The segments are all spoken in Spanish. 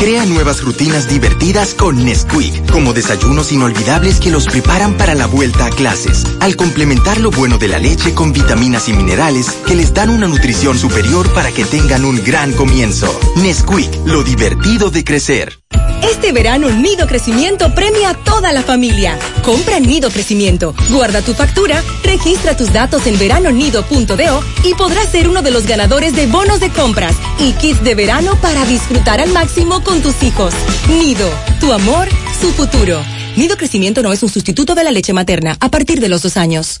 Crea nuevas rutinas divertidas con Nesquik, como desayunos inolvidables que los preparan para la vuelta a clases, al complementar lo bueno de la leche con vitaminas y minerales que les dan una nutrición superior para que tengan un gran comienzo. Nesquik, lo divertido de crecer. Este verano Nido Crecimiento premia a toda la familia. Compra Nido Crecimiento, guarda tu factura, registra tus datos en veranonido.do y podrás ser uno de los ganadores de bonos de compras y kits de verano para disfrutar al máximo con tus hijos. Nido, tu amor, su futuro. Nido Crecimiento no es un sustituto de la leche materna a partir de los dos años.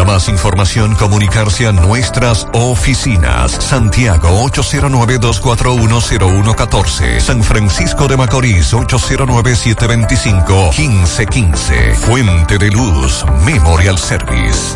Más información, comunicarse a nuestras oficinas. Santiago 809-241-0114. San Francisco de Macorís 809-725-1515. Fuente de Luz Memorial Service.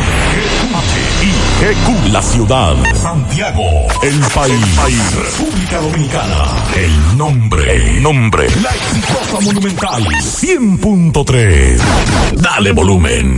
HIGQ, la ciudad. Santiago, el país. República Dominicana. El nombre. El nombre. La exitosa monumental. 100.3. Dale volumen.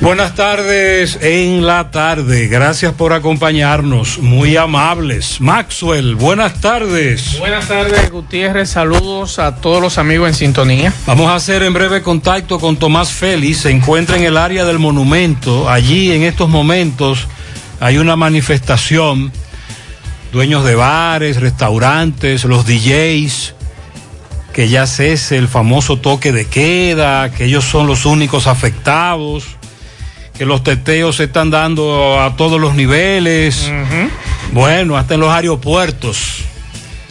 Buenas tardes en la tarde. Gracias por acompañarnos. Muy amables. Maxwell, buenas tardes. Buenas tardes, Gutiérrez. Saludos a todos los amigos en sintonía. Vamos a hacer en breve contacto con Tomás Félix. Se encuentra en el área del monumento. Allí en estos momentos hay una manifestación. Dueños de bares, restaurantes, los DJs, que ya cese el famoso toque de queda, que ellos son los únicos afectados que los teteos se están dando a todos los niveles, bueno, hasta en los aeropuertos.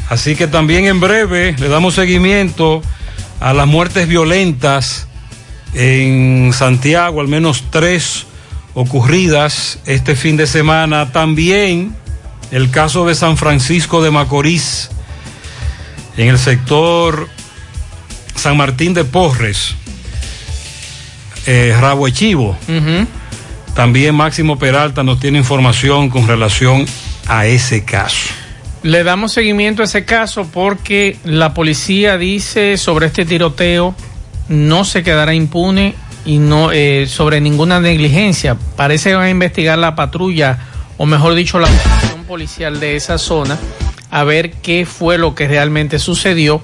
Así que también en breve le damos seguimiento a las muertes violentas en Santiago, al menos tres ocurridas este fin de semana. También el caso de San Francisco de Macorís, en el sector San Martín de Porres eh, Rabo Echivo. También Máximo Peralta nos tiene información con relación a ese caso. Le damos seguimiento a ese caso porque la policía dice sobre este tiroteo no se quedará impune y no eh, sobre ninguna negligencia. Parece que van a investigar la patrulla o mejor dicho la operación policial de esa zona a ver qué fue lo que realmente sucedió.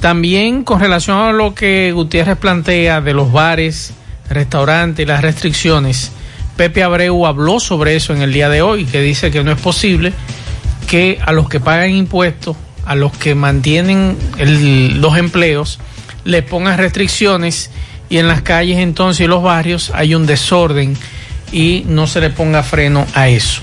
También con relación a lo que Gutiérrez plantea de los bares, restaurantes y las restricciones, Pepe Abreu habló sobre eso en el día de hoy, que dice que no es posible que a los que pagan impuestos, a los que mantienen los empleos, les pongan restricciones y en las calles entonces y los barrios hay un desorden y no se le ponga freno a eso.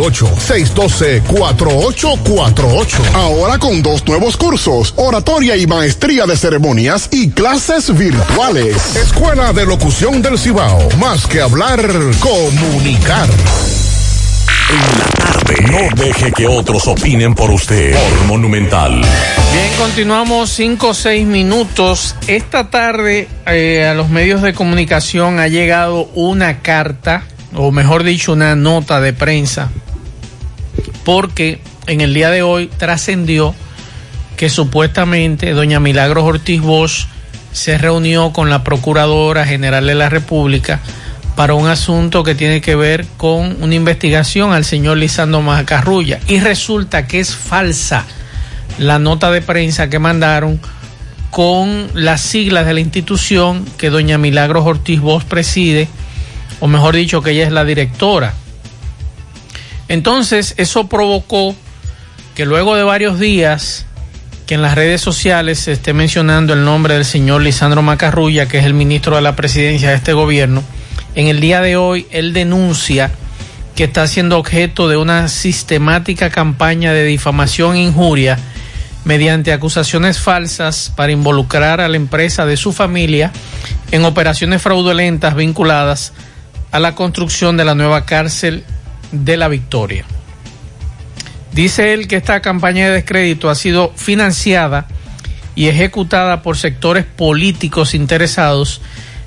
612-4848. Ahora con dos nuevos cursos, oratoria y maestría de ceremonias y clases virtuales. Escuela de Locución del Cibao. Más que hablar, comunicar. En la tarde. No deje que otros opinen por usted. Por Monumental. Bien, continuamos cinco o seis minutos. Esta tarde eh, a los medios de comunicación ha llegado una carta, o mejor dicho, una nota de prensa porque en el día de hoy trascendió que supuestamente doña Milagros Ortiz Bosch se reunió con la Procuradora General de la República para un asunto que tiene que ver con una investigación al señor Lisandro Macarrulla. Y resulta que es falsa la nota de prensa que mandaron con las siglas de la institución que doña Milagros Ortiz Bosch preside, o mejor dicho, que ella es la directora. Entonces, eso provocó que luego de varios días que en las redes sociales se esté mencionando el nombre del señor Lisandro Macarrulla, que es el ministro de la presidencia de este gobierno, en el día de hoy él denuncia que está siendo objeto de una sistemática campaña de difamación e injuria mediante acusaciones falsas para involucrar a la empresa de su familia en operaciones fraudulentas vinculadas a la construcción de la nueva cárcel de la victoria. Dice él que esta campaña de descrédito ha sido financiada y ejecutada por sectores políticos interesados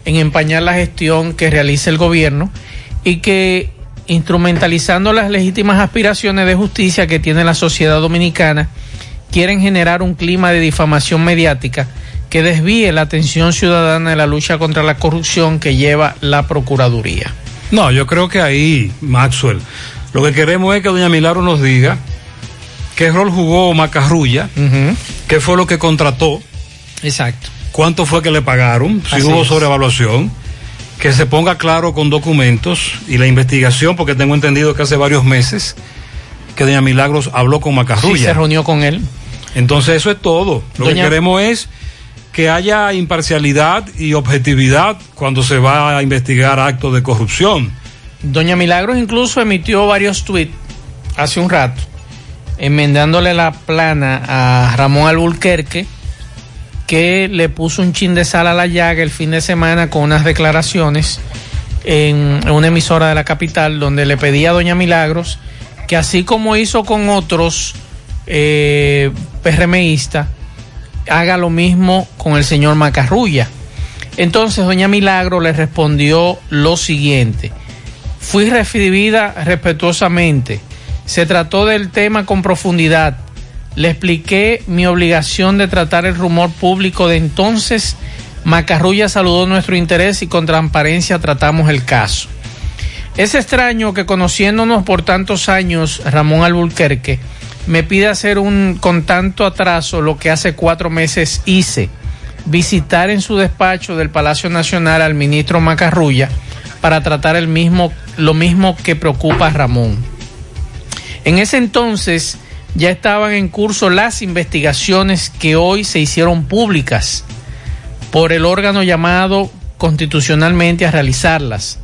en empañar la gestión que realiza el gobierno y que instrumentalizando las legítimas aspiraciones de justicia que tiene la sociedad dominicana, quieren generar un clima de difamación mediática que desvíe la atención ciudadana de la lucha contra la corrupción que lleva la Procuraduría. No, yo creo que ahí, Maxwell, lo que queremos es que doña Milagro nos diga qué rol jugó Macarrulla, qué fue lo que contrató. Exacto. ¿Cuánto fue que le pagaron? Si Así hubo sobrevaluación. Que se ponga claro con documentos y la investigación, porque tengo entendido que hace varios meses que doña Milagros habló con Macarrulla. Sí, se reunió con él. Entonces eso es todo. Lo Doña- que queremos es que haya imparcialidad y objetividad cuando se va a investigar actos de corrupción. Doña Milagros incluso emitió varios tweets hace un rato, enmendándole la plana a Ramón Alburquerque, que le puso un chin de sal a la llaga el fin de semana con unas declaraciones en, una emisora de la capital, donde le pedía a Doña Milagros que así como hizo con otros eh, PRMistas, haga lo mismo con el señor Macarrulla. Entonces Doña Milagro le respondió lo siguiente. Fui recibida respetuosamente. Se trató del tema con profundidad. Le expliqué mi obligación de tratar el rumor público de entonces. Macarrulla saludó nuestro interés y con transparencia tratamos el caso. Es extraño que conociéndonos por tantos años, Ramón Alburquerque me pide hacer un con tanto atraso lo que hace cuatro meses hice, visitar en su despacho del Palacio Nacional al ministro Macarrulla para tratar el mismo, lo mismo que preocupa a Ramón. En ese entonces ya estaban en curso las investigaciones que hoy se hicieron públicas por el órgano llamado constitucionalmente a realizarlas,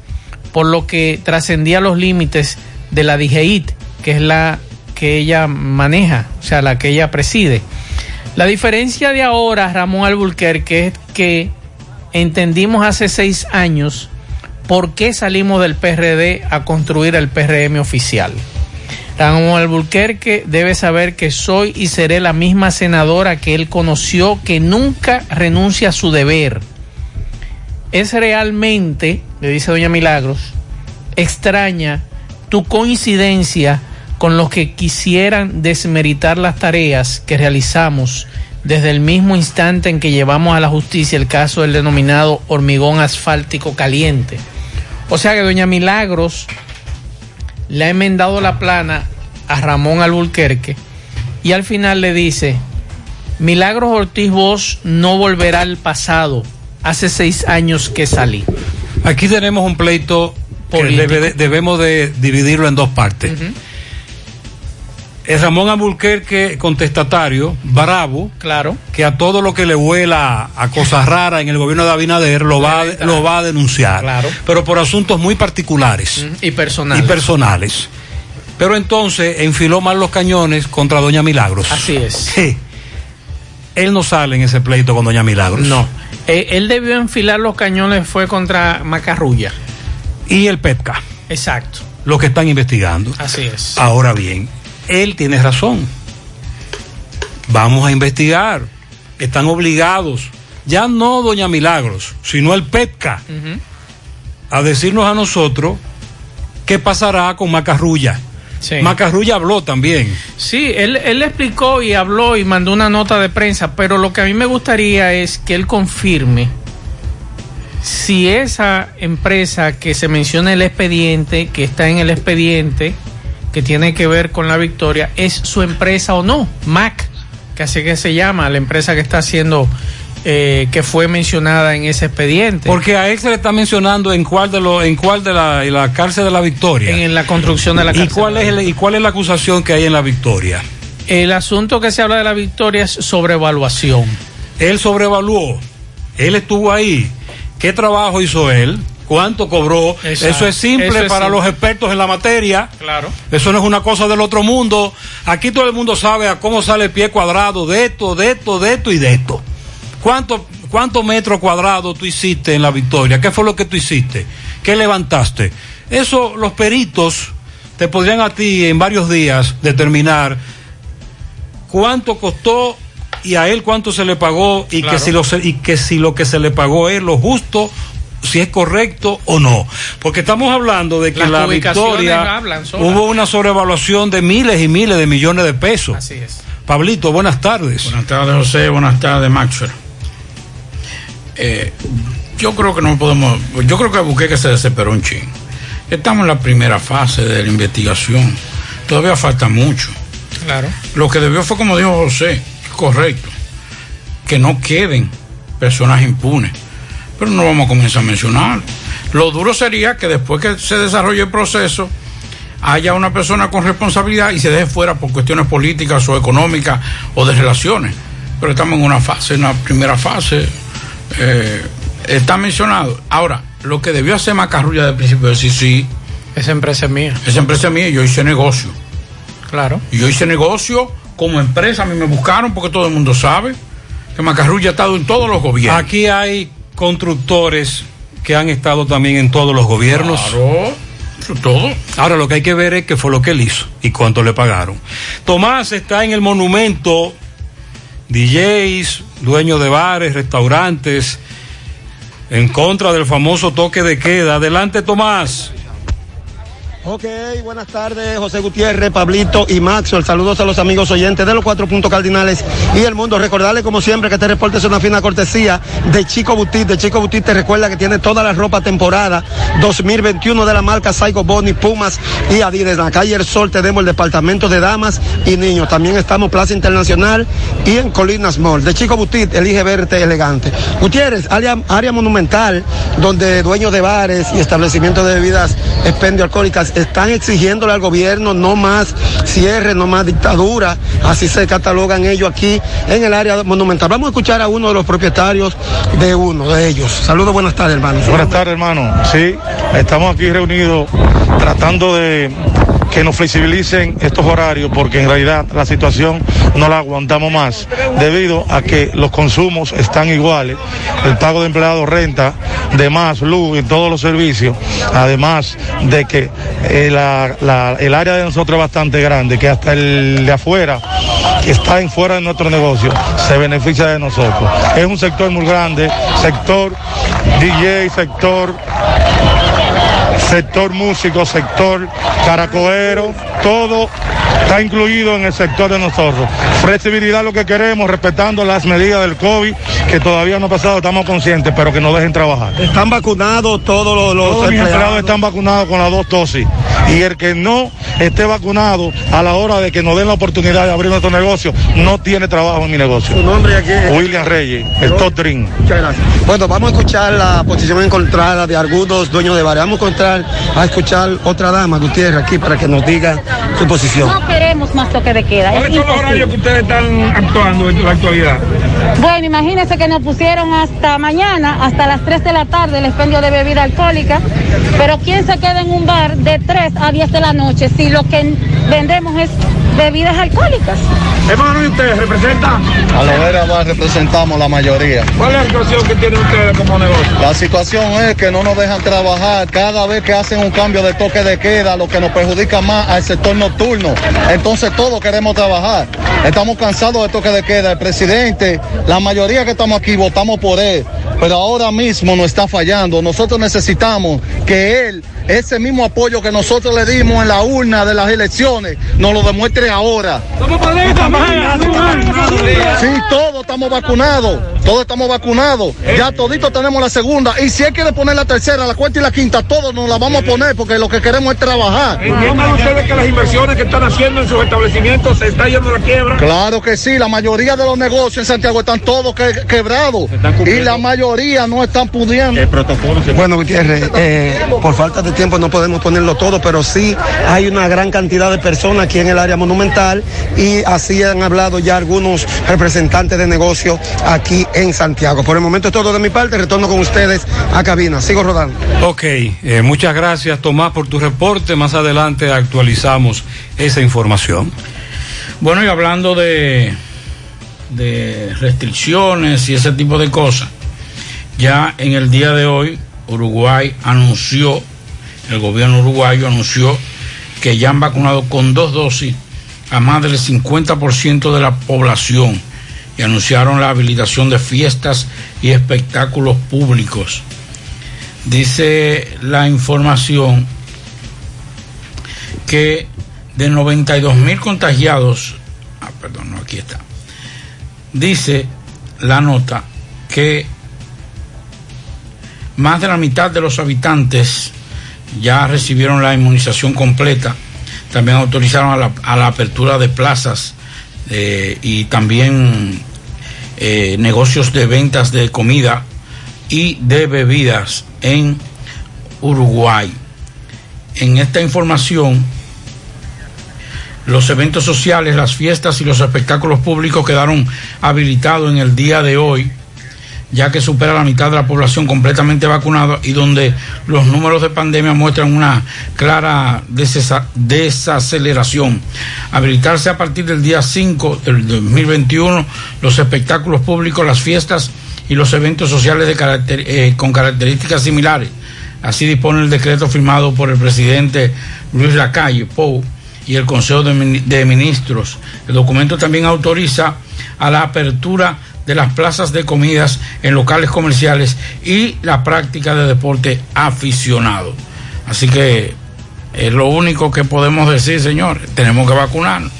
por lo que trascendía los límites de la DGIT, que es la que ella maneja, o sea, la que ella preside. La diferencia de ahora, Ramón Alburquerque, es que entendimos hace seis años por qué salimos del PRD a construir el PRM oficial. Ramón Alburquerque debe saber que soy y seré la misma senadora que él conoció, que nunca renuncia a su deber. Es realmente, le dice doña Milagros, extraña tu coincidencia con los que quisieran desmeritar las tareas que realizamos desde el mismo instante en que llevamos a la justicia el caso del denominado hormigón asfáltico caliente. O sea que doña Milagros le ha enmendado la plana a Ramón Alburquerque y al final le dice, Milagros Ortiz Bosch no volverá al pasado, hace seis años que salí. Aquí tenemos un pleito que debe debemos de dividirlo en dos partes. Es Ramón Alburquerque contestatario, bravo, claro, que a todo lo que le huela a cosas raras en el gobierno de Abinader lo va, a- lo va a denunciar, Claro. pero por asuntos muy particulares y personales. y personales. Pero entonces enfiló mal los cañones contra Doña Milagros. Así es. Sí. Él no sale en ese pleito con Doña Milagros. No. Eh, él debió enfilar los cañones fue contra Macarrulla. Y el PEPCA, Exacto. los que están investigando. Así es. Ahora bien, él tiene razón. Vamos a investigar. Están obligados, ya no Doña Milagros, sino el PEPCA, a decirnos a nosotros qué pasará con Macarrulla. Sí. Macarrulla habló también. Sí, él, él explicó y habló y mandó una nota de prensa, pero lo que a mí me gustaría es que él confirme si esa empresa que se menciona en el expediente, que está en el expediente, que tiene que ver con la victoria, es su empresa o no. MAC, que así que se llama, la empresa que está haciendo, eh, que fue mencionada en ese expediente. Porque a él se le está mencionando en cuál de los, en cuál de la, en la cárcel de la Victoria. En la construcción de la ¿Y cárcel. cuál es el- y cuál es la acusación que hay en la Victoria? El asunto que se habla de la victoria es sobrevaluación. Él sobrevaluó. Él estuvo ahí. ¿Qué trabajo hizo él? ¿Cuánto cobró? Exacto. Eso es simple Eso es para simple. los expertos en la materia. Claro. Eso no es una cosa del otro mundo. Aquí todo el mundo sabe a cómo sale el pie cuadrado de esto, de esto, de esto y de esto. ¿Cuánto, ¿Cuántos metros cuadrados tú hiciste en la victoria? ¿Qué fue lo que tú hiciste? ¿Qué levantaste? Eso los peritos te podrían a ti en varios días determinar cuánto costó y a él cuánto se le pagó y, Claro. que si lo, y que si lo que se le pagó es lo justo si es correcto o no. Porque estamos hablando de que Las la victoria hubo una sobrevaluación de miles y miles de millones de pesos. Así es. Pablito, buenas tardes. Buenas tardes, José. Buenas tardes, Maxwell. Eh, yo creo que no podemos. Yo creo que busqué que se desesperó un ching. Estamos en la primera fase de la investigación. Todavía falta mucho. Claro. Lo que debió fue, como dijo José, correcto. Que no queden personas impunes. Pero no vamos a comenzar a mencionar. Lo duro sería que después que se desarrolle el proceso, haya una persona con responsabilidad y se deje fuera por cuestiones políticas o económicas o de relaciones. Pero estamos en una fase, en la primera fase. eh, está mencionado. Ahora, lo que debió hacer Macarrulla de principio es decir, sí. Esa empresa es mía. Esa empresa es mía y yo hice negocio. Claro. Y yo hice negocio como empresa, a mí me buscaron porque todo el mundo sabe que Macarrulla ha estado en todos los gobiernos. Aquí hay constructores que han estado también en todos los gobiernos. Claro, todo. Ahora lo que hay que ver es qué fue lo que él hizo y cuánto le pagaron. Tomás está en el monumento, DJs, dueños de bares, restaurantes, en contra del famoso toque de queda. Adelante, Tomás. Ok, buenas tardes, José Gutiérrez, Pablito y Maxwell. Saludos a los amigos oyentes de los cuatro puntos cardinales y el mundo. Recordarle, como siempre, que este reporte es una fina cortesía de Chico Butit. De Chico Butit te recuerda que tiene toda la ropa temporada 2021 de la marca Saigo Boni, Pumas y Adidas. En la calle El Sol tenemos el departamento de damas y niños. También estamos Plaza Internacional y en Colinas Mall. De Chico Butit, elige verte elegante. Gutiérrez, área, área monumental, donde dueños de bares y establecimientos de bebidas expendio alcohólicas están exigiéndole al gobierno no más cierre, no más dictadura. Así se catalogan ellos aquí en el área monumental. Vamos a escuchar a uno de los propietarios de uno de ellos. Saludos, buenas tardes, hermano. Buenas tardes, hermano. Sí, estamos aquí reunidos tratando de que nos flexibilicen estos horarios porque en realidad la situación no la aguantamos más debido a que los consumos están iguales, el pago de empleados, renta, de más, luz y todos los servicios, además de que eh, el área de nosotros es bastante grande, que hasta el de afuera, que está en fuera de nuestro negocio, se beneficia de nosotros. Es un sector muy grande, sector DJ, sector sector músico, sector caracoero, todo está incluido en el sector de nosotros. Flexibilidad lo que queremos, respetando las medidas del COVID, que todavía no ha pasado, estamos conscientes, pero que nos dejen trabajar. Están vacunados todos los, los Todos mis empleados. están vacunados con las dos dosis. Y el que no esté vacunado a la hora de que nos den la oportunidad de abrir nuestro negocio, no tiene trabajo en mi negocio. Su nombre aquí es- William Reyes, el top. Muchas gracias. Bueno, vamos a escuchar la posición encontrada de algunos dueños de bares. Vamos a encontrar, a escuchar otra dama, Gutiérrez, aquí para que nos diga su posición. Queremos más toque de queda. es ¿Cuáles son los horarios que ustedes están actuando en la actualidad? Bueno, imagínense que nos pusieron hasta mañana, hasta las 3 de la tarde, el expendio de bebida alcohólica. Pero ¿quién se queda en un bar de 3 a 10 de la noche si lo que vendemos es bebidas alcohólicas? Hermano, ¿y ustedes representan? A la vera más representamos la mayoría. ¿Cuál es la situación que tienen ustedes como negocio? La situación es que no nos dejan trabajar cada vez que hacen un cambio de toque de queda, lo que nos perjudica más al sector nocturno. Entonces todos queremos trabajar. Estamos cansados de toque de queda. El presidente, la mayoría que estamos aquí votamos por él, pero ahora mismo nos está fallando. Nosotros necesitamos que él, ese mismo apoyo que nosotros le dimos en la urna de las elecciones, nos lo demuestre ahora. Sí, todos estamos vacunados, todos estamos vacunados. Ya toditos tenemos la segunda. Y si él quiere poner la tercera, la cuarta y la quinta, todos nos la vamos a poner porque lo que queremos es trabajar. ¿Entiendan ustedes que las inversiones que están haciendo en sus establecimientos se está yendo a la quiebra? Claro que sí, la mayoría de los negocios en Santiago están todos que- quebrados y la mayoría no están pudiendo. Bueno, Gutiérrez, eh, por falta de tiempo no podemos ponerlo todo, pero sí hay una gran cantidad de personas aquí en el área monumental y así han hablado ya algunos representantes de negocios aquí en Santiago. Por el momento es todo de mi parte, retorno con ustedes a cabina. Sigo rodando. Ok, eh, muchas gracias Tomás por tu reporte. Más adelante actualizamos esa información. Bueno, y hablando de, de restricciones y ese tipo de cosas, ya en el día de hoy Uruguay anunció, el gobierno uruguayo anunció que ya han vacunado con dos dosis a más del 50% de la población y anunciaron la habilitación de fiestas y espectáculos públicos. dice la información que de 92 mil contagiados, ah, perdón, no, aquí está, dice la nota que más de la mitad de los habitantes ya recibieron la inmunización completa, también autorizaron a la, apertura de plazas eh, y también eh, negocios de ventas de comida y de bebidas en Uruguay. En esta información, los eventos sociales, las fiestas y los espectáculos públicos quedaron habilitados en el día de hoy, ya que supera la mitad de la población completamente vacunada y donde los números de pandemia muestran una clara desaceleración. Habilitarse a partir del día 5 del 2021 los espectáculos públicos, las fiestas y los eventos sociales de carácter- eh, con características similares. Así dispone el decreto firmado por el presidente Luis Lacalle Pou y el Consejo de, de Ministros. El documento también autoriza a la apertura de las plazas de comidas en locales comerciales y la práctica de deporte aficionado. Así que es lo único que podemos decir, señores. Tenemos que vacunarnos.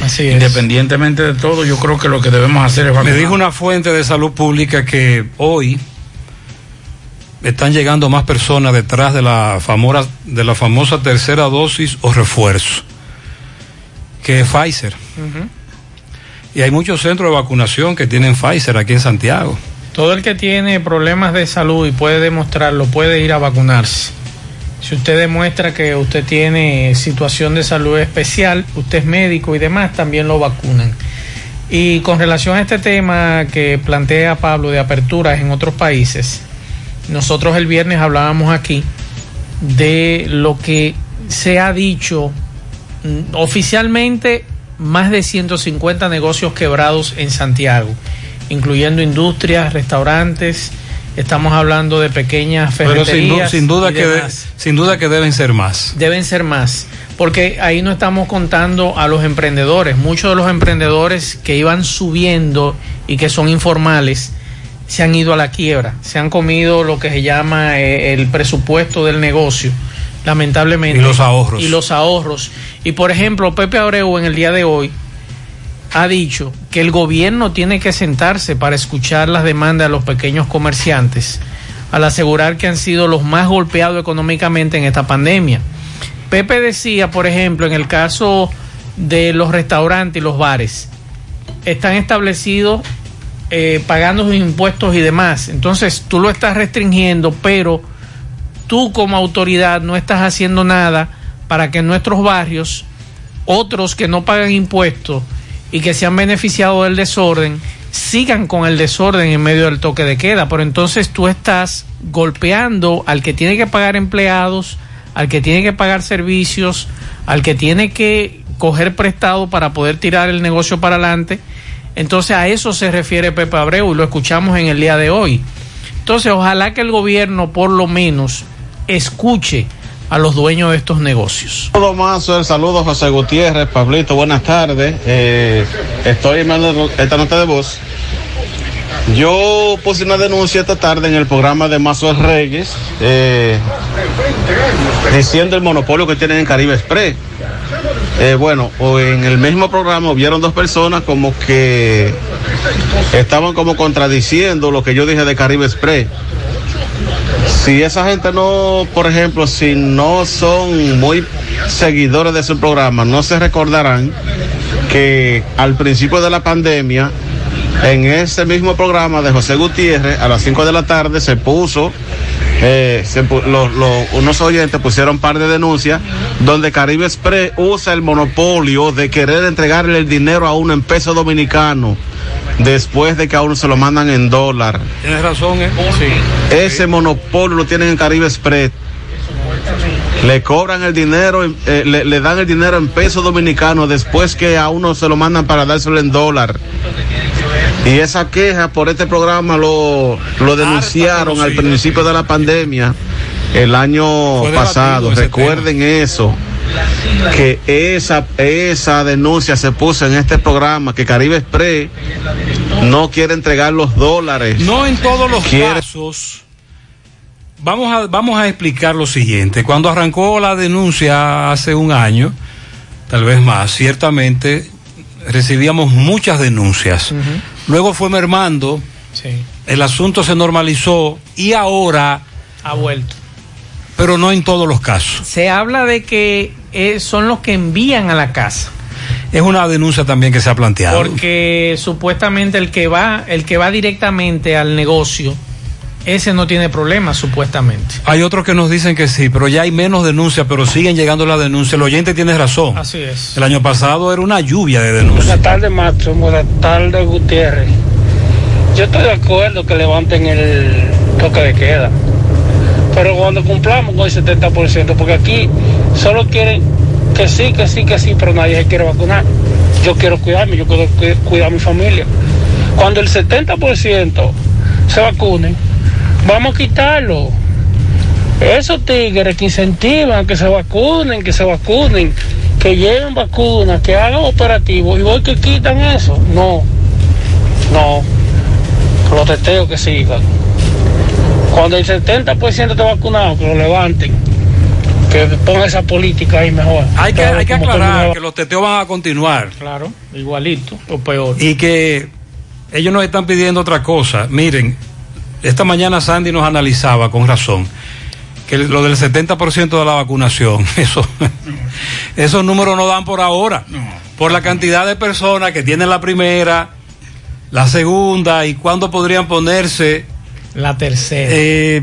Así es. Independientemente de todo, yo creo que lo que debemos hacer es Me vacunar. dijo una fuente de salud pública que hoy están llegando más personas detrás de la famosa, de la famosa tercera dosis o refuerzo que Pfizer. Y hay muchos centros de vacunación que tienen Pfizer aquí en Santiago. Todo el que tiene problemas de salud y puede demostrarlo puede ir a vacunarse. Si usted demuestra que usted tiene situación de salud especial, usted es médico y demás, también lo vacunan. Y con relación a este tema que plantea Pablo de aperturas en otros países, nosotros el viernes hablábamos aquí de lo que se ha dicho mm, oficialmente más de 150 negocios quebrados en Santiago, incluyendo industrias, restaurantes, estamos hablando de pequeñas Pero sin, ferreterías. sin duda que de- sin duda que deben ser más. Deben ser más, porque ahí no estamos contando a los emprendedores. Muchos de los emprendedores que iban subiendo y que son informales se han ido a la quiebra, se han comido lo que se llama eh, el presupuesto del negocio, lamentablemente. Y los ahorros. Y los ahorros. Y por ejemplo, Pepe Abreu en el día de hoy ha dicho que el gobierno tiene que sentarse para escuchar las demandas de los pequeños comerciantes, al asegurar que han sido los más golpeados económicamente en esta pandemia. Pepe decía, por ejemplo, en el caso de los restaurantes y los bares, están establecidos eh, pagando sus impuestos y demás. Entonces tú lo estás restringiendo, pero tú como autoridad no estás haciendo nada para que en nuestros barrios otros que no pagan impuestos y que se han beneficiado del desorden sigan con el desorden en medio del toque de queda. Pero entonces tú estás golpeando al que tiene que pagar empleados, al que tiene que pagar servicios, al que tiene que coger prestado para poder tirar el negocio para adelante. Entonces a eso se refiere Pepe Abreu y lo escuchamos en el día de hoy. Entonces ojalá que el gobierno por lo menos escuche a los dueños de estos negocios. Saludos más, el saludo José Gutiérrez, Pablito, buenas tardes. Eh, estoy enviando esta nota de voz. Yo puse una denuncia esta tarde en el programa de Mazo Reyes, eh, diciendo el monopolio que tienen en Caribe Express. Eh, bueno, en el mismo programa vieron dos personas como que estaban como contradiciendo lo que yo dije de Caribe Express. Si esa gente no, por ejemplo, si no son muy seguidores de su programa, no se recordarán que al principio de la pandemia, en ese mismo programa de José Gutiérrez, a las 5 de la tarde se puso, eh, unos oyentes pusieron par de denuncias donde Caribe Express usa el monopolio de querer entregarle el dinero a uno en peso dominicano después de que a uno se lo mandan en dólar. Tienes razón, ¿eh? Ese monopolio lo tienen en Caribe Express. Le cobran el dinero, eh, le, le dan el dinero en peso dominicano después que a uno se lo mandan para dárselo en dólar. Y esa queja por este programa lo, lo denunciaron al principio de la pandemia, el año pasado. Recuerden eso, que esa, esa denuncia se puso en este programa, que Caribe Express no quiere entregar los dólares. No en todos los Quiere- casos Vamos a, vamos a explicar lo siguiente. Cuando arrancó la denuncia hace un año, tal vez más, ciertamente recibíamos muchas denuncias. Luego fue mermando, Sí. el asunto se normalizó y ahora, Ha vuelto. pero no en todos los casos. Se habla de que eh, son los que envían a la casa. Es una denuncia también que se ha planteado. Porque supuestamente el que va, el que va directamente al negocio, ese no tiene problemas, supuestamente. Hay otros que nos dicen que sí, pero ya hay menos denuncias, pero siguen llegando las denuncias. El oyente tiene razón. Así es. El año pasado era una lluvia de denuncias. Buenas tardes, Macho. Buenas tardes, Gutiérrez. Yo estoy de acuerdo que levanten el toque de queda. Pero cuando cumplamos con el 70%, porque aquí solo quieren que sí, que sí, que sí, pero nadie se quiere vacunar. Yo quiero cuidarme, yo quiero cu- cuidar a mi familia. Cuando el 70% se vacunen, vamos a quitarlo. Esos tigres que incentivan que se vacunen, que se vacunen, que lleven vacunas, que hagan operativos y hoy que quitan eso. No, no. Los testeos que sigan. Cuando el 70% está vacunado, que lo levanten. Que pongan esa política ahí mejor. Hay que, hay que aclarar que los teteos van a continuar. Claro, igualito o peor. Y que ellos nos están pidiendo otra cosa. Miren, esta mañana Sandy nos analizaba con razón que lo del 70% de la vacunación, eso, esos números no dan por ahora. Por la cantidad de personas que tienen la primera, la segunda y cuándo podrían ponerse la tercera. eh,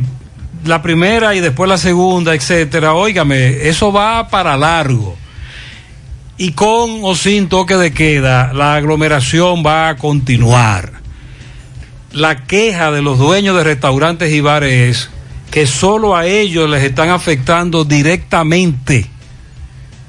la primera y después la segunda, etcétera. Óigame, eso va para largo. Y con o sin toque de queda, la aglomeración va a continuar. La queja de los dueños de restaurantes y bares es que solo a ellos les están afectando directamente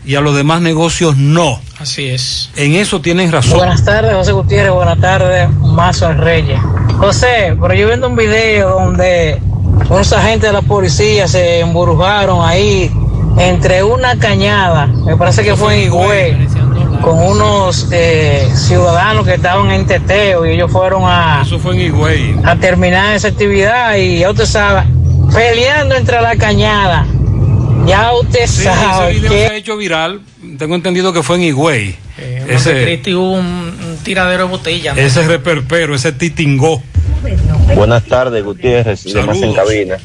y a los demás negocios no. Así es. En eso tienen razón. Buenas tardes, José Gutiérrez. Buenas tardes, Mazo Reyes. José, pero yo viendo un video donde unos agentes de la policía se embrujaron ahí entre una cañada, me parece que fue en Higüey, con unos eh, ciudadanos que estaban en teteo y ellos fueron a, Eso fue en Higüey. a terminar esa actividad y ya usted sabe, peleando entre la cañada. Ya usted Sí, ese sabe video que se ha hecho viral. Tengo entendido que fue en Higüey. Eh, ese, Montecristi hubo un, un tiradero de botella. ¿no? ese reperpero, ese titingó. Buenas tardes, Gutiérrez y demás en Saludos. cabina.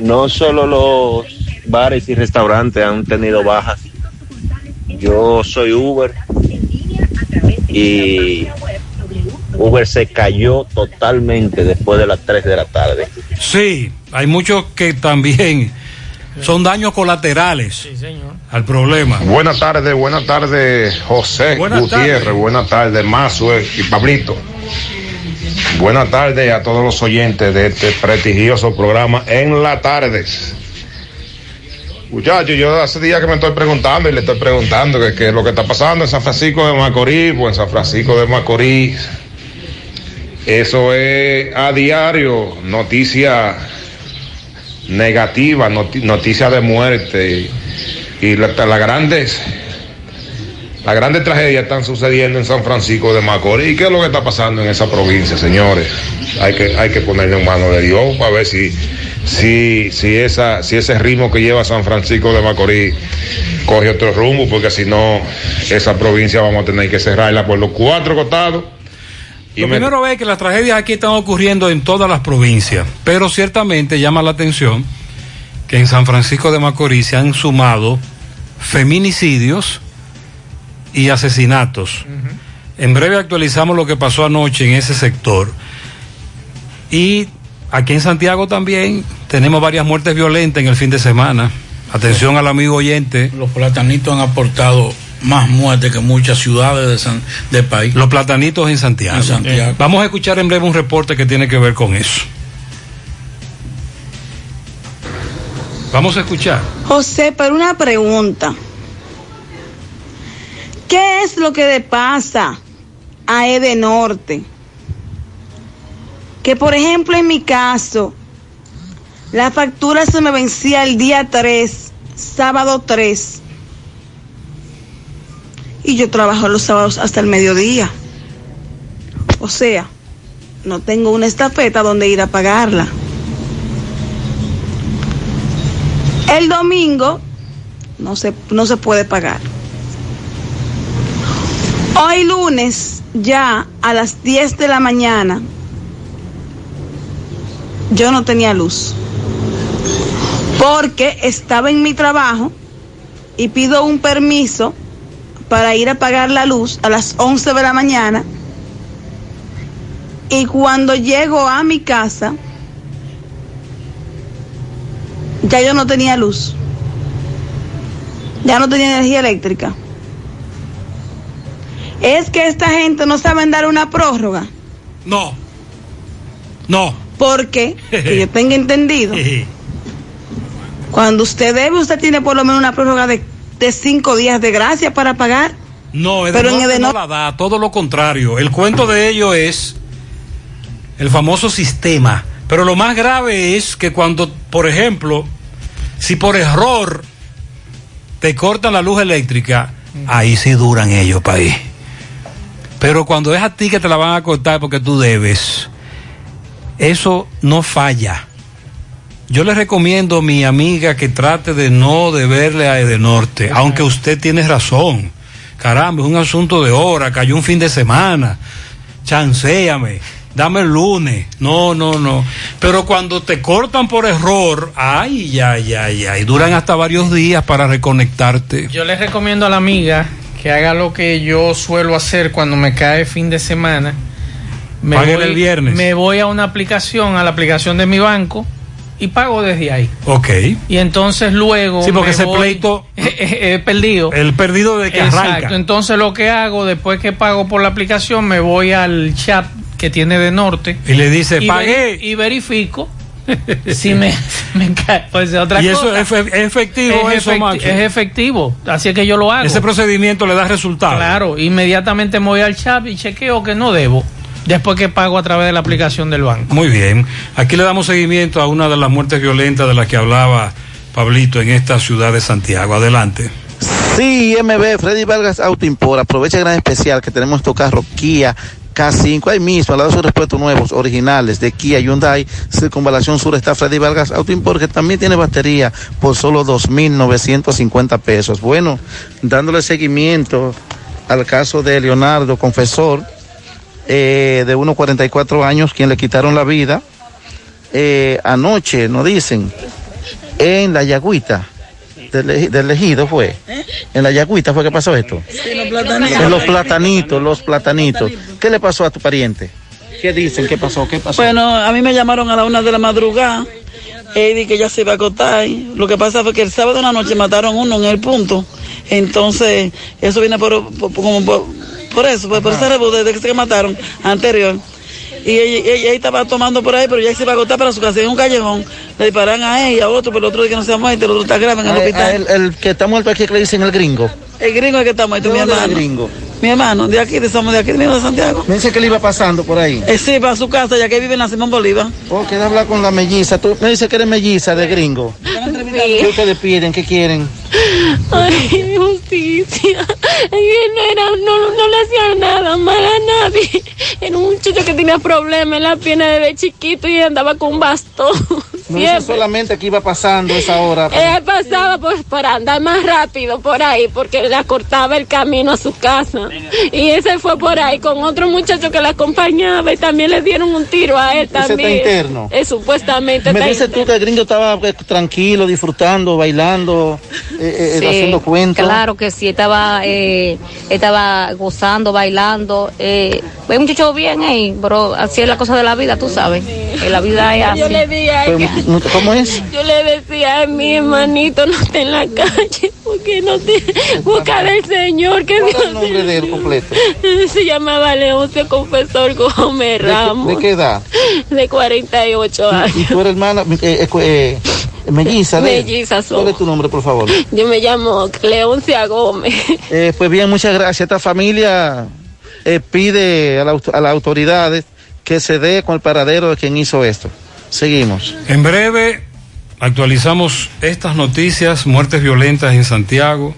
No solo los bares y restaurantes han tenido bajas. Yo soy Uber y Uber se cayó totalmente después de las 3 de la tarde. Sí, hay muchos que también son daños colaterales al problema. Buenas tardes, buenas tardes, José Buenas Gutiérrez, tardes. buenas tardes, Mazue y Pablito. Buenas tardes a todos los oyentes de este prestigioso programa en la tarde. Muchachos, yo hace días que me estoy preguntando y le estoy preguntando que qué es lo que está pasando en San Francisco de Macorís, pues en San Francisco de Macorís. Eso es a diario, noticia negativa, noti- noticia de muerte. Y las la grandes, las grandes tragedias están sucediendo en San Francisco de Macorís. ¿Qué es lo que está pasando en esa provincia, señores? Hay que, hay que ponerle en mano de Dios para ver si, si, si, esa, si ese ritmo que lleva San Francisco de Macorís coge otro rumbo, porque si no, esa provincia vamos a tener que cerrarla por los cuatro costados. Y Lo me- primero es que las tragedias aquí están ocurriendo en todas las provincias, pero ciertamente llama la atención que en San Francisco de Macorís se han sumado feminicidios y asesinatos. En breve actualizamos lo que pasó anoche en ese sector. Y aquí en Santiago también tenemos varias muertes violentas en el fin de semana. Atención al amigo oyente. Los platanitos han aportado más muertes que muchas ciudades de San- del país. Los platanitos en Santiago. En Santiago. Vamos a escuchar en breve un reporte que tiene que ver con eso. Vamos a escuchar. José, pero una pregunta. ¿Qué es lo que le pasa a Edenorte? Que por ejemplo en mi caso, la factura se me vencía el día 3, sábado 3. Y yo trabajo los sábados hasta el mediodía. O sea, no tengo una estafeta donde ir a pagarla. El domingo no se, no se puede pagar. Hoy lunes, ya a las 10 de la mañana, yo no tenía luz. Porque estaba en mi trabajo y pido un permiso para ir a pagar la luz a las 11 de la mañana. Y cuando llego a mi casa, ya yo no tenía luz. Ya no tenía energía eléctrica. Es que esta gente no sabe dar una prórroga. No. No. Porque, que yo tenga entendido, cuando usted debe, usted tiene por lo menos una prórroga de, de cinco días de gracia para pagar. No, Pero en Edenorte no la da, todo lo contrario. El cuento de ello es el famoso sistema. Pero lo más grave es que cuando, por ejemplo, si por error te cortan la luz eléctrica, ahí sí duran ellos, país. Pero cuando es a ti que te la van a cortar porque tú debes, eso no falla. Yo le recomiendo a mi amiga que trate de no deberle a Edenorte, aunque usted tiene razón. Caramba, es un asunto de hora, cayó un fin de semana. Chanceame, dame el lunes. No, no, no. Pero cuando te cortan por error, ay, ay, ay, ay, duran hasta varios días para reconectarte. Yo les recomiendo a la amiga que haga lo que yo suelo hacer cuando me cae fin de semana. Me Páguele el viernes. Me voy a una aplicación, a la aplicación de mi banco, y pago desde ahí. Ok. Y entonces luego. Sí, porque ese voy- pleito- He perdido. El perdido de que Exacto. arranca. Entonces lo que hago, después que pago por la aplicación, me voy al chat que tiene de norte. Y le dice, y pagué. y verifico si me, me cae. Pues otra y eso cosa. es, efe- es efectivo, Es eso, efecti- es efectivo, así es que yo lo hago. Ese procedimiento le da resultado. Claro, inmediatamente me voy al chat y chequeo que no debo, después que pago a través de la aplicación del banco. Muy bien. Aquí le damos seguimiento a una de las muertes violentas de las que hablaba Pablito en esta ciudad de Santiago. Adelante. Sí, MB, Freddy Vargas Auto Import. Aprovecha el gran especial que tenemos estos carros Kia K5, ahí mismo, al lado de sus repuestos nuevos, originales de Kia Hyundai, Circunvalación Sur está Freddy Vargas Auto Import, que también tiene batería por solo 2.950 pesos. Bueno, dándole seguimiento al caso de Leonardo, confesor, eh, de 1,44 años, quien le quitaron la vida eh, anoche, nos dicen, en la Yagüita del, del ejido fue. En la Yagüita fue que pasó esto. En los platanitos, los platanitos. ¿Qué le pasó a tu pariente? ¿Qué dicen? ¿Qué pasó? ¿Qué pasó? Bueno, a mí me llamaron a la una de la madrugada. Y dije que ya se iba a acotar. Lo que pasa fue que el sábado de la noche mataron uno en el punto. Entonces, eso viene por, por- por, por eso, por, por ese desde que se mataron anterior. Y ella, ella- estaba tomando por ahí, pero ya se iba a agotar para su casa en un callejón. Le disparan a ella, a otro, pero el otro que no se ha muerto, el otro está grave en el A- a hospital. el, el que está muerto aquí que le dicen el gringo. El gringo es que está muerto, mi ¿De dónde es el hermano. gringo? Mi hermano, de aquí, de somos de aquí, mismo de Santiago. Me dice que le iba pasando por ahí. Eh, sí, para su casa, ya que vive en la Simón Bolívar. Oh, queda hablar con la melliza. Tú me dice que eres melliza de gringo. ¿Qué ustedes piden? ¿Qué quieren? Ay, justicia. Él no, era, no, no le hacía nada mal a nadie. Era un muchacho que tenía problemas en la pierna desde chiquito y andaba con un bastón. Dice Siempre. solamente que iba pasando esa hora. Él pasaba por, para andar más rápido por ahí porque le acortaba el camino a su casa. Y ese fue por ahí con otro muchacho que le acompañaba y también le dieron un tiro a él está también. interno? Eh, supuestamente Me está dice tú que el gringo estaba eh, tranquilo, disfrutando, bailando, eh, eh, Sí, haciendo cuentos. Claro que sí, estaba, eh, estaba gozando, bailando. Eh, un muchacho bien ahí, pero así es la cosa de la vida, tú sabes. Que la vida es así. Yo le a ella. ¿Cómo es? Yo le decía a mi hermanito, no esté en la calle, porque no te busca del Señor. Que ¿Cuál es el nombre de él completo? Se llamaba Leoncio Confesor Gómez ¿De qué- Ramos, ¿De qué edad? de 48 años. ¿Y tú eres hermana eh, eh, eh, melliza de? Melliza ¿Cuál es tu nombre, por favor? Yo me llamo Leoncia Gómez. Eh, pues bien, muchas gracias. Esta familia eh, pide a, la a las autoridades que se dé con el paradero de quien hizo esto. Seguimos. En breve actualizamos estas noticias, muertes violentas en Santiago,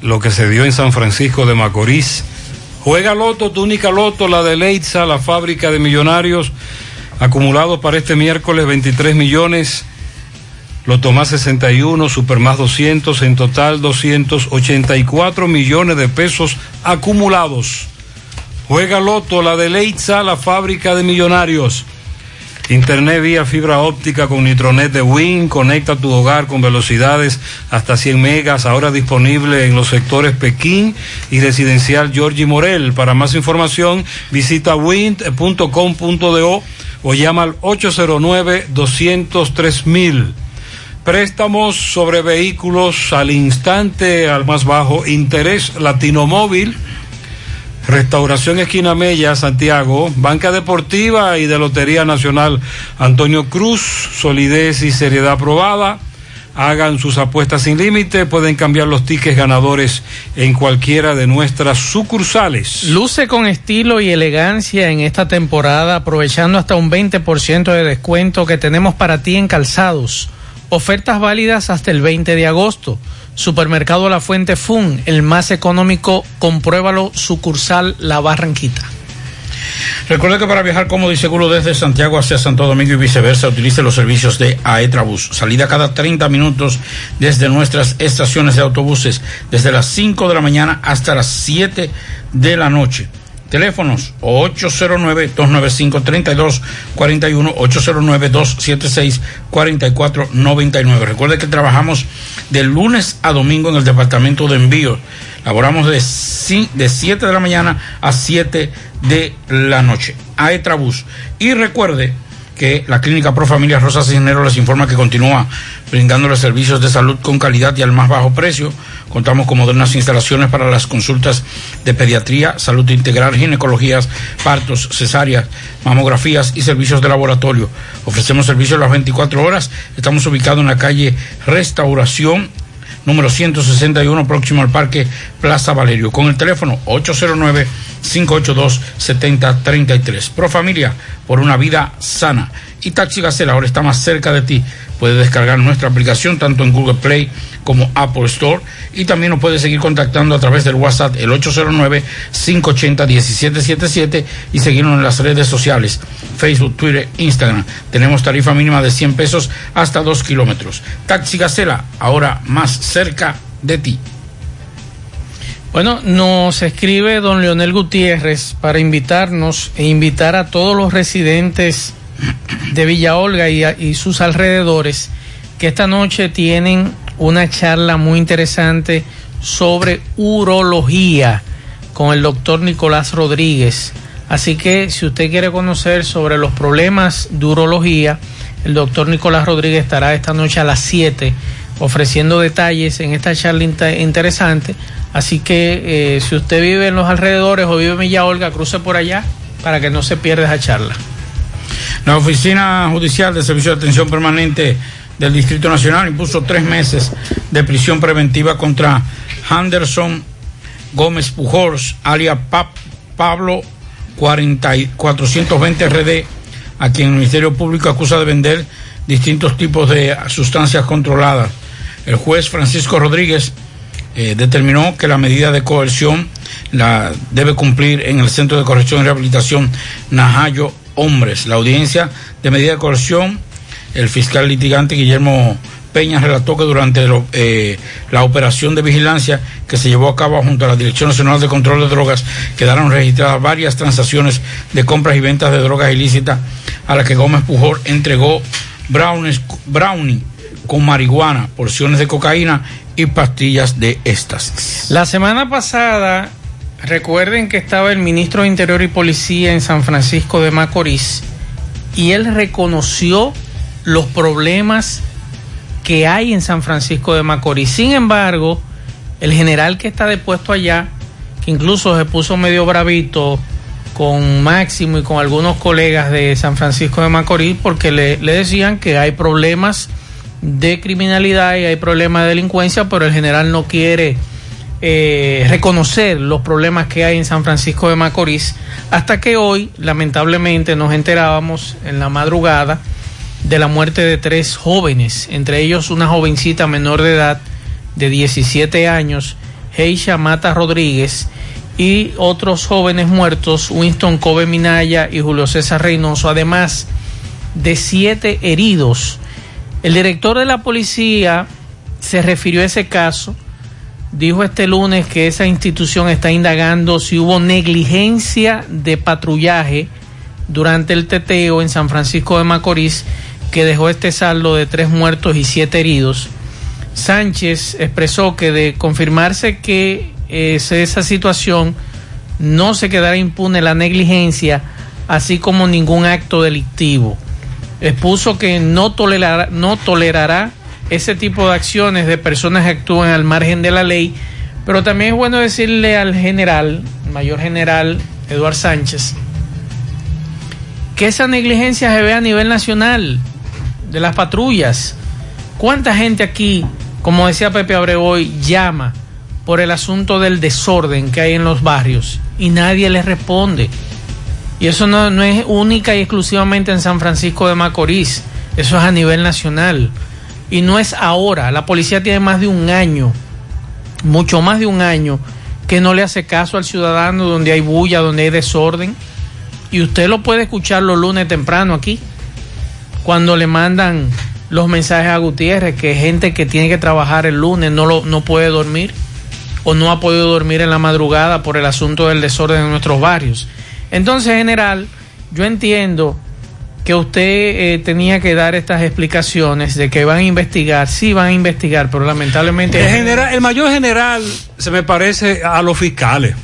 lo que se dio en San Francisco de Macorís. Juega Loto, túnica Loto, la de Leitza, la fábrica de millonarios, acumulados para este miércoles 23 millones Loto más 61, Super más 200, en total 284 millones de pesos acumulados. Juega Loto, la de Leitza, la fábrica de millonarios. Internet vía fibra óptica con Nitronet de Win, conecta tu hogar con velocidades hasta 100 megas, ahora disponible en los sectores Pekín y residencial Georgie Morel. Para más información, visita wint.com.do o llama al 809-203 Préstamos sobre vehículos al instante, al más bajo interés, Latino Móvil Restauración Esquina Mella, Santiago, Banca Deportiva y de Lotería Nacional Antonio Cruz, solidez y seriedad aprobada. Hagan sus apuestas sin límite, pueden cambiar los tickets ganadores en cualquiera de nuestras sucursales. Luce con estilo y elegancia en esta temporada, aprovechando hasta un 20% de descuento que tenemos para ti en calzados. Ofertas válidas hasta el 20 de agosto. Supermercado La Fuente Fun, el más económico, compruébalo, sucursal La Barranquita. Recuerde que para viajar cómodo y seguro desde Santiago hacia Santo Domingo y viceversa, utilice los servicios de Aetrabús. Salida cada 30 minutos desde nuestras estaciones de autobuses, desde las 5 de la mañana hasta las 7 de la noche. Teléfonos 809-295-3241, 809-276-4499. Recuerde que trabajamos de lunes a domingo en el departamento de envíos. Laboramos de, de 7 de la mañana a 7 de la noche. Aetrabús. Y recuerde que la Clínica Pro Familia Rosa Cisneros les informa que continúa brindándoles servicios de salud con calidad y al más bajo precio. Contamos con modernas instalaciones para las consultas de pediatría, salud integral, ginecologías, partos, cesáreas, mamografías y servicios de laboratorio. Ofrecemos servicios las 24 horas. Estamos ubicados en la calle Restauración número 161, próximo al Parque Plaza Valerio, con el teléfono 809-582-7033. Pro Familia, por una vida sana. Y Taxi Gacela ahora está más cerca de ti. Puedes descargar nuestra aplicación tanto en Google Play como Apple Store y también nos puedes seguir contactando a través del WhatsApp el 809-580-1777 y seguirnos en las redes sociales Facebook, Twitter, Instagram. Tenemos tarifa mínima de 100 pesos hasta 2 kilómetros. Taxi Gacela, ahora más cerca de ti. Bueno, nos escribe don Leonel Gutiérrez para invitarnos e invitar a todos los residentes de Villa Olga y, sus alrededores que esta noche tienen una charla muy interesante sobre urología con el doctor Nicolás Rodríguez. Así que si usted quiere conocer sobre los problemas de urología, el doctor Nicolás Rodríguez estará esta noche a las 7 ofreciendo detalles en esta charla interesante. Así que eh, si usted vive en los alrededores o vive en Villa Olga, cruce por allá para que no se pierda esa charla. La Oficina Judicial de Servicio de Atención Permanente del Distrito Nacional impuso tres meses de prisión preventiva contra Anderson Gómez Pujols, alias Pablo 420 RD, a quien el Ministerio Público acusa de vender distintos tipos de sustancias controladas. El juez Francisco Rodríguez eh, determinó que la medida de coerción la debe cumplir en el Centro de Corrección y Rehabilitación Najayo Hombres. La audiencia de medida de coerción el fiscal litigante Guillermo Peña relató que durante eh, la operación de vigilancia que se llevó a cabo junto a la Dirección Nacional de Control de Drogas quedaron registradas varias transacciones de compras y ventas de drogas ilícitas a las que Gómez Pujol entregó brownie con marihuana, porciones de cocaína y pastillas de éxtasis. La semana pasada, recuerden que estaba el ministro de Interior y Policía en San Francisco de Macorís y él reconoció los problemas que hay en San Francisco de Macorís. Sin embargo, el general que está depuesto allá, que incluso se puso medio bravito con Máximo y con algunos colegas de San Francisco de Macorís, porque le, decían que hay problemas de criminalidad y hay problemas de delincuencia, pero el general no quiere eh, reconocer los problemas que hay en San Francisco de Macorís, hasta que hoy, lamentablemente, nos enterábamos en la madrugada, de la muerte de tres jóvenes, entre ellos una jovencita menor de edad de 17 años, Heisha Mata Rodríguez, y otros jóvenes muertos, Winston Kobe Minaya y Julio César Reynoso, además de siete heridos. El director de la policía se refirió a ese caso, dijo este lunes que esa institución está indagando si hubo negligencia de patrullaje durante el teteo en San Francisco de Macorís que dejó este saldo de tres muertos y siete heridos. Sánchez expresó que de confirmarse que es esa situación no se quedará impune la negligencia, así como ningún acto delictivo. Expuso que no tolerará, no tolerará ese tipo de acciones de personas que actúan al margen de la ley, pero también es bueno decirle al general, mayor general Eduard Sánchez, que esa negligencia se ve a nivel nacional de las patrullas. ¿Cuánta gente aquí, como decía Pepe Abreu hoy, llama por el asunto del desorden que hay en los barrios y nadie les responde? Y eso no, no es única y exclusivamente en San Francisco de Macorís, eso es a nivel nacional. Y no es ahora, la policía tiene más de un año, mucho más de un año, que no le hace caso al ciudadano donde hay bulla, donde hay desorden. Y usted lo puede escuchar los lunes temprano aquí, cuando le mandan los mensajes a Gutiérrez, que gente que tiene que trabajar el lunes no, lo, no puede dormir o no ha podido dormir en la madrugada por el asunto del desorden en nuestros barrios. Entonces, general, yo entiendo que usted eh, tenía que dar estas explicaciones de que van a investigar, sí van a investigar, pero lamentablemente... El, general, el mayor general se me parece a los fiscales.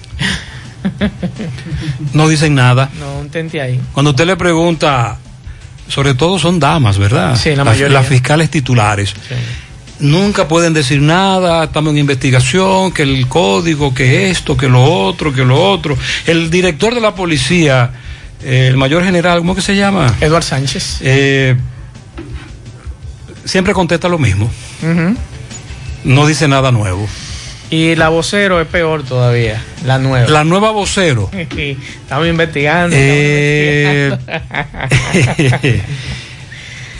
no dicen nada. No, intente ahí. Cuando usted le pregunta, sobre todo son damas, ¿verdad? Sí, la las, mayoría. las fiscales titulares. Sí. Nunca pueden decir nada, estamos en investigación, que el código, que esto, que lo otro, que lo otro. El director de la policía, el mayor general, ¿cómo que se llama? Eduard Sánchez. Eh, siempre contesta lo mismo, no dice nada nuevo. Y la vocero es peor todavía, la nueva. La nueva vocero. Estamos investigando. Eh,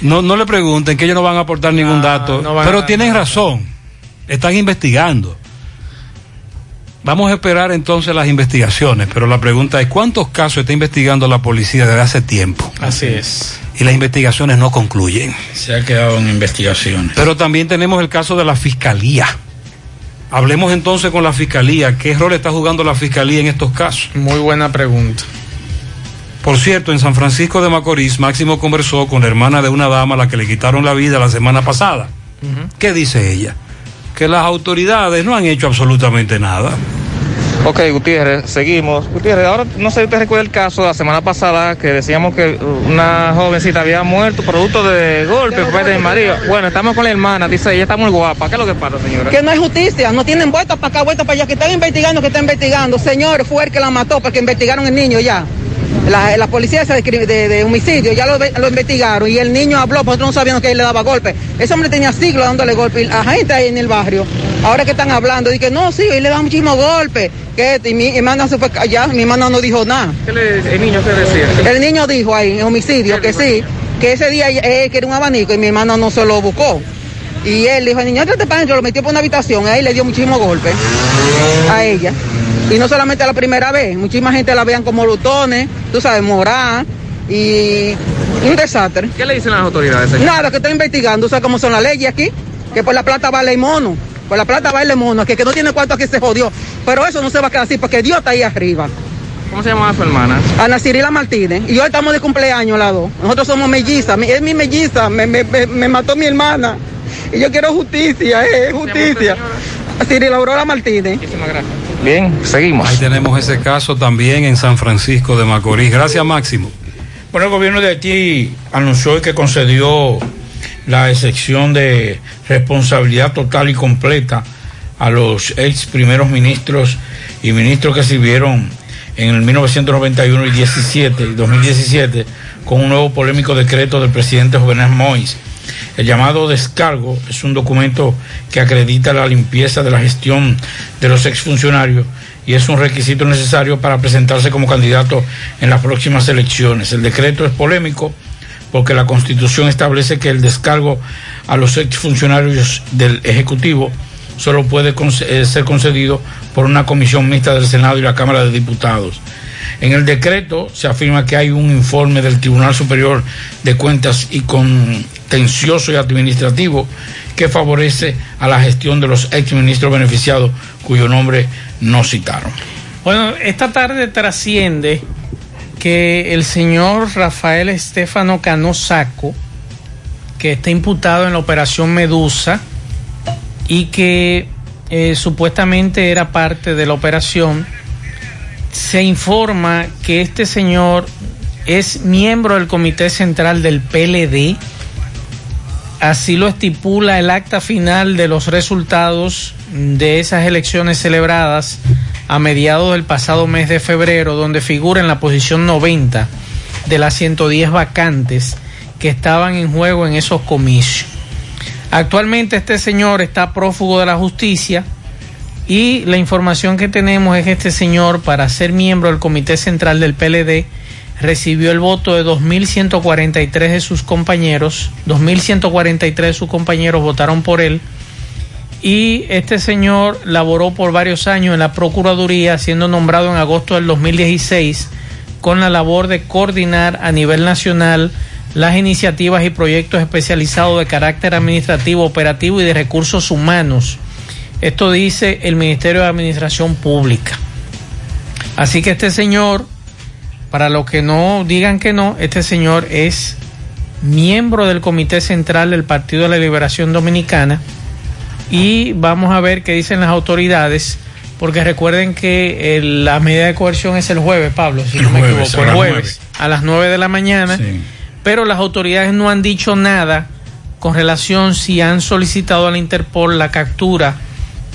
no, no le pregunten que ellos no van a aportar ningún dato, no pero tienen razón, están investigando. Vamos a esperar entonces las investigaciones, pero la pregunta es, ¿cuántos casos está investigando la policía desde hace tiempo? Así es. Y las investigaciones no concluyen. Se ha quedado en investigaciones. Pero también tenemos el caso de la fiscalía. Hablemos entonces con la fiscalía. ¿Qué rol está jugando la fiscalía en estos casos? Muy buena pregunta. Por cierto, en San Francisco de Macorís, Máximo conversó con la hermana de una dama a la que le quitaron la vida la semana pasada. ¿Qué dice ella? Que las autoridades no han hecho absolutamente nada. Ok, Gutiérrez, seguimos. Gutiérrez, ahora no sé si usted recuerda el caso de la semana pasada que decíamos que una jovencita había muerto producto de golpe por parte de mi marido. Bueno, estamos con la hermana, dice ella está muy guapa. ¿Qué es lo que pasa, señora? Que no hay justicia, no tienen vueltas para acá, vueltas para allá, que están investigando, que están investigando. Señor, fue el que la mató porque investigaron el niño ya. La, la policía de, de- de homicidio ya lo, ve- lo investigaron y el niño habló, nosotros no sabíamos que él le daba golpes. Ese hombre tenía siglos dándole golpes a gente ahí en el barrio. Ahora que están hablando, dije, no, sí, él le da muchísimos golpes. Que y mi hermana se fue allá, mi hermana no dijo nada. ¿Qué le- el niño qué decía? El niño dijo ahí en homicidio que sí, que ese día él quería un abanico y mi hermano no se lo buscó. Y él dijo, el niño, te para adentro", lo metió por una habitación, ahí le dio muchísimos golpes a ella. Y no solamente la primera vez, muchísima gente la veían como lutones, tú sabes, morada y un desastre. ¿Qué le dicen las autoridades, señor? Nada, que están investigando, tú sabes cómo son las leyes aquí, que por la plata vale el mono, por la plata vale el mono, que que no tiene cuarto aquí se jodió. Pero eso no se va a quedar así porque Dios está ahí arriba. ¿Cómo se llama su hermana? Ana Cirila Martínez. Y hoy estamos de cumpleaños las dos. Nosotros somos mellizas. Es mi melliza. Me, me- me- me mató mi hermana. Y yo quiero justicia, eh, justicia. Cirila Aurora Martínez. Muchísimas gracias. Bien, seguimos. Ahí tenemos ese caso también en San Francisco de Macorís. Gracias, Máximo. Bueno, el gobierno de Haití anunció que concedió la excepción de responsabilidad total y completa a los ex primeros ministros y ministros que sirvieron en el 1991 y 17 y 2017 con un nuevo polémico decreto del presidente Jovenel Moïse. El llamado descargo es un documento que acredita la limpieza de la gestión de los exfuncionarios y es un requisito necesario para presentarse como candidato en las próximas elecciones. El decreto es polémico porque la Constitución establece que el descargo a los exfuncionarios del Ejecutivo solo puede eh, ser concedido por una comisión mixta del Senado y la Cámara de Diputados. En el decreto se afirma que hay un informe del Tribunal Superior de Cuentas y Contencioso y Administrativo que favorece a la gestión de los exministros beneficiados cuyo nombre no citaron. Bueno, esta tarde trasciende que el señor Rafael Estefano Cano Saco, que está imputado en la operación Medusa y que eh, supuestamente era parte de la operación, se informa que este señor es miembro del Comité Central del PLD. Así lo estipula el acta final de los resultados de esas elecciones celebradas a mediados del pasado mes de febrero, donde figura en la posición 90 de las 110 vacantes que estaban en juego en esos comicios. Actualmente este señor está prófugo de la justicia y la información que tenemos es que este señor, para ser miembro del Comité Central del PLD, recibió el voto de 2.143 de sus compañeros, 2.143 de sus compañeros votaron por él y este señor laboró por varios años en la Procuraduría, siendo nombrado en agosto del 2016 con la labor de coordinar a nivel nacional las iniciativas y proyectos especializados de carácter administrativo, operativo y de recursos humanos. Esto dice el Ministerio de Administración Pública. Así que este señor, para los que no digan que no, este señor es miembro del Comité Central del Partido de la Liberación Dominicana. Y vamos a ver qué dicen las autoridades, porque recuerden que el- la medida de coerción es el jueves, Pablo, si El no me jueves, equivoco, el jueves a las 9 de la mañana, pero las autoridades no han dicho nada con relación si han solicitado a la Interpol la captura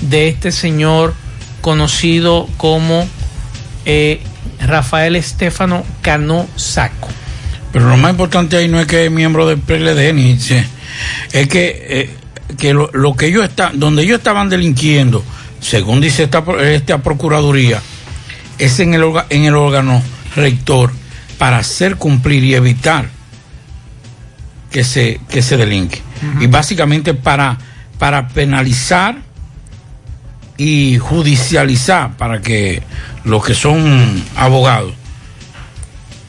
de este señor conocido como eh, Rafael Estefano Cano Saco. Pero lo más importante ahí no es que es miembro del PLD, ni se- es que, eh, que lo, lo que ellos están, donde ellos estaban delinquiendo, según dice esta, pro- esta procuraduría, es en el, en el órgano rector para hacer cumplir y evitar que se, que se delinque. Y básicamente para, para penalizar y judicializar para que los que son abogados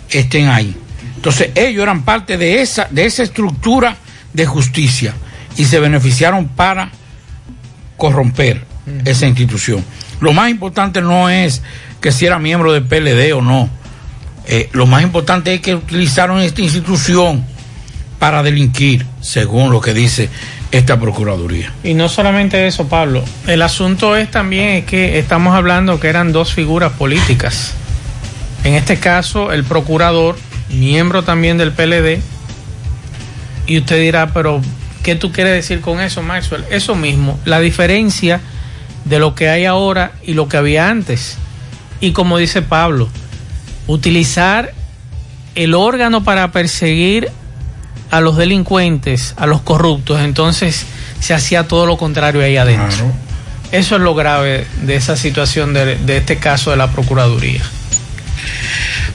estén ahí. Entonces ellos eran parte de esa, de esa estructura de justicia y se beneficiaron para corromper esa institución. Lo más importante no es que si era miembro del PLD o no. Eh, lo más importante es que utilizaron esta institución para delinquir, según lo que dice esta Procuraduría. Y no solamente eso, Pablo. El asunto es también que estamos hablando que eran dos figuras políticas. En este caso, el procurador, miembro también del PLD. Y usted dirá, pero ¿qué tú quieres decir con eso, Maxwell? Eso mismo, la diferencia de lo que hay ahora y lo que había antes. Y como dice Pablo, utilizar el órgano para perseguir a los delincuentes, a los corruptos, entonces se hacía todo lo contrario ahí adentro. Eso es lo grave de esa situación de, de este caso de la Procuraduría.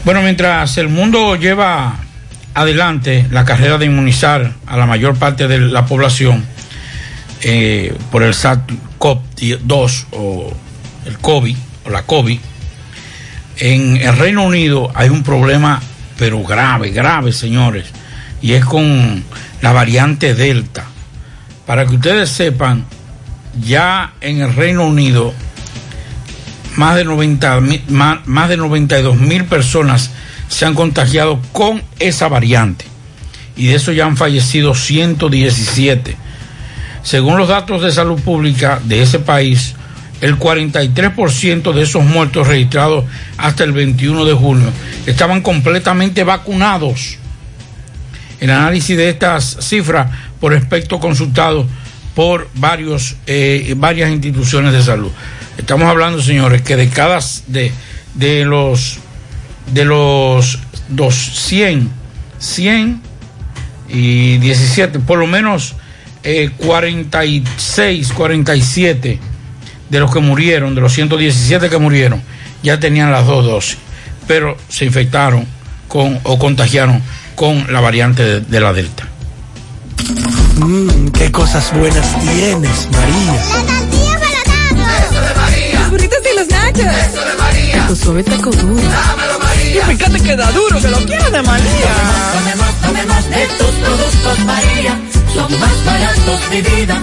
Bueno, mientras el mundo lleva adelante la carrera de inmunizar a la mayor parte de la población eh, por el SARS-CoV-2 o el COVID o la COVID, en el Reino Unido hay un problema, pero grave, grave, señores, y es con la variante Delta. Para que ustedes sepan, ya en el Reino Unido más de 90 mil- más, más de 92 mil personas se han contagiado con esa variante y de eso ya han fallecido 117. Según los datos de salud pública de ese país, el 43% de esos muertos registrados hasta el 21 de junio estaban completamente vacunados. El análisis de estas cifras por aspecto consultado por varios, eh, varias instituciones de salud. Estamos hablando, señores, que de cada de, de los de los 200, 100 y 17, por lo menos eh, 46, 47 de los que murieron, de los 117 que murieron, ya tenían las dos dosis, pero se infectaron con o contagiaron con la variante de, de la Delta. Mmm, qué cosas buenas tienes, María. Los burritos y los nachos. Tu suave taco duro. te queda duro, que lo quieres de María. Tomemos, tomemos de tus productos María. Son más baratos de vida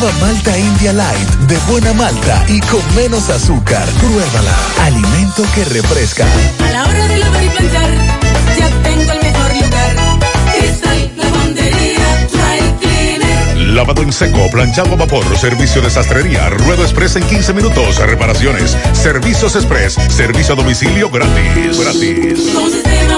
Nueva Malta India Light, de buena malta y con menos azúcar. Pruébala. Alimento que refresca. A la hora de lavar y planchar, ya tengo el mejor lugar. Cristal, lavandería, dry cleaner. Lavado en seco, planchado a vapor, servicio de sastrería, ruedo express en 15 minutos, reparaciones, servicios express, servicio a domicilio gratis. Gratis. Con sistema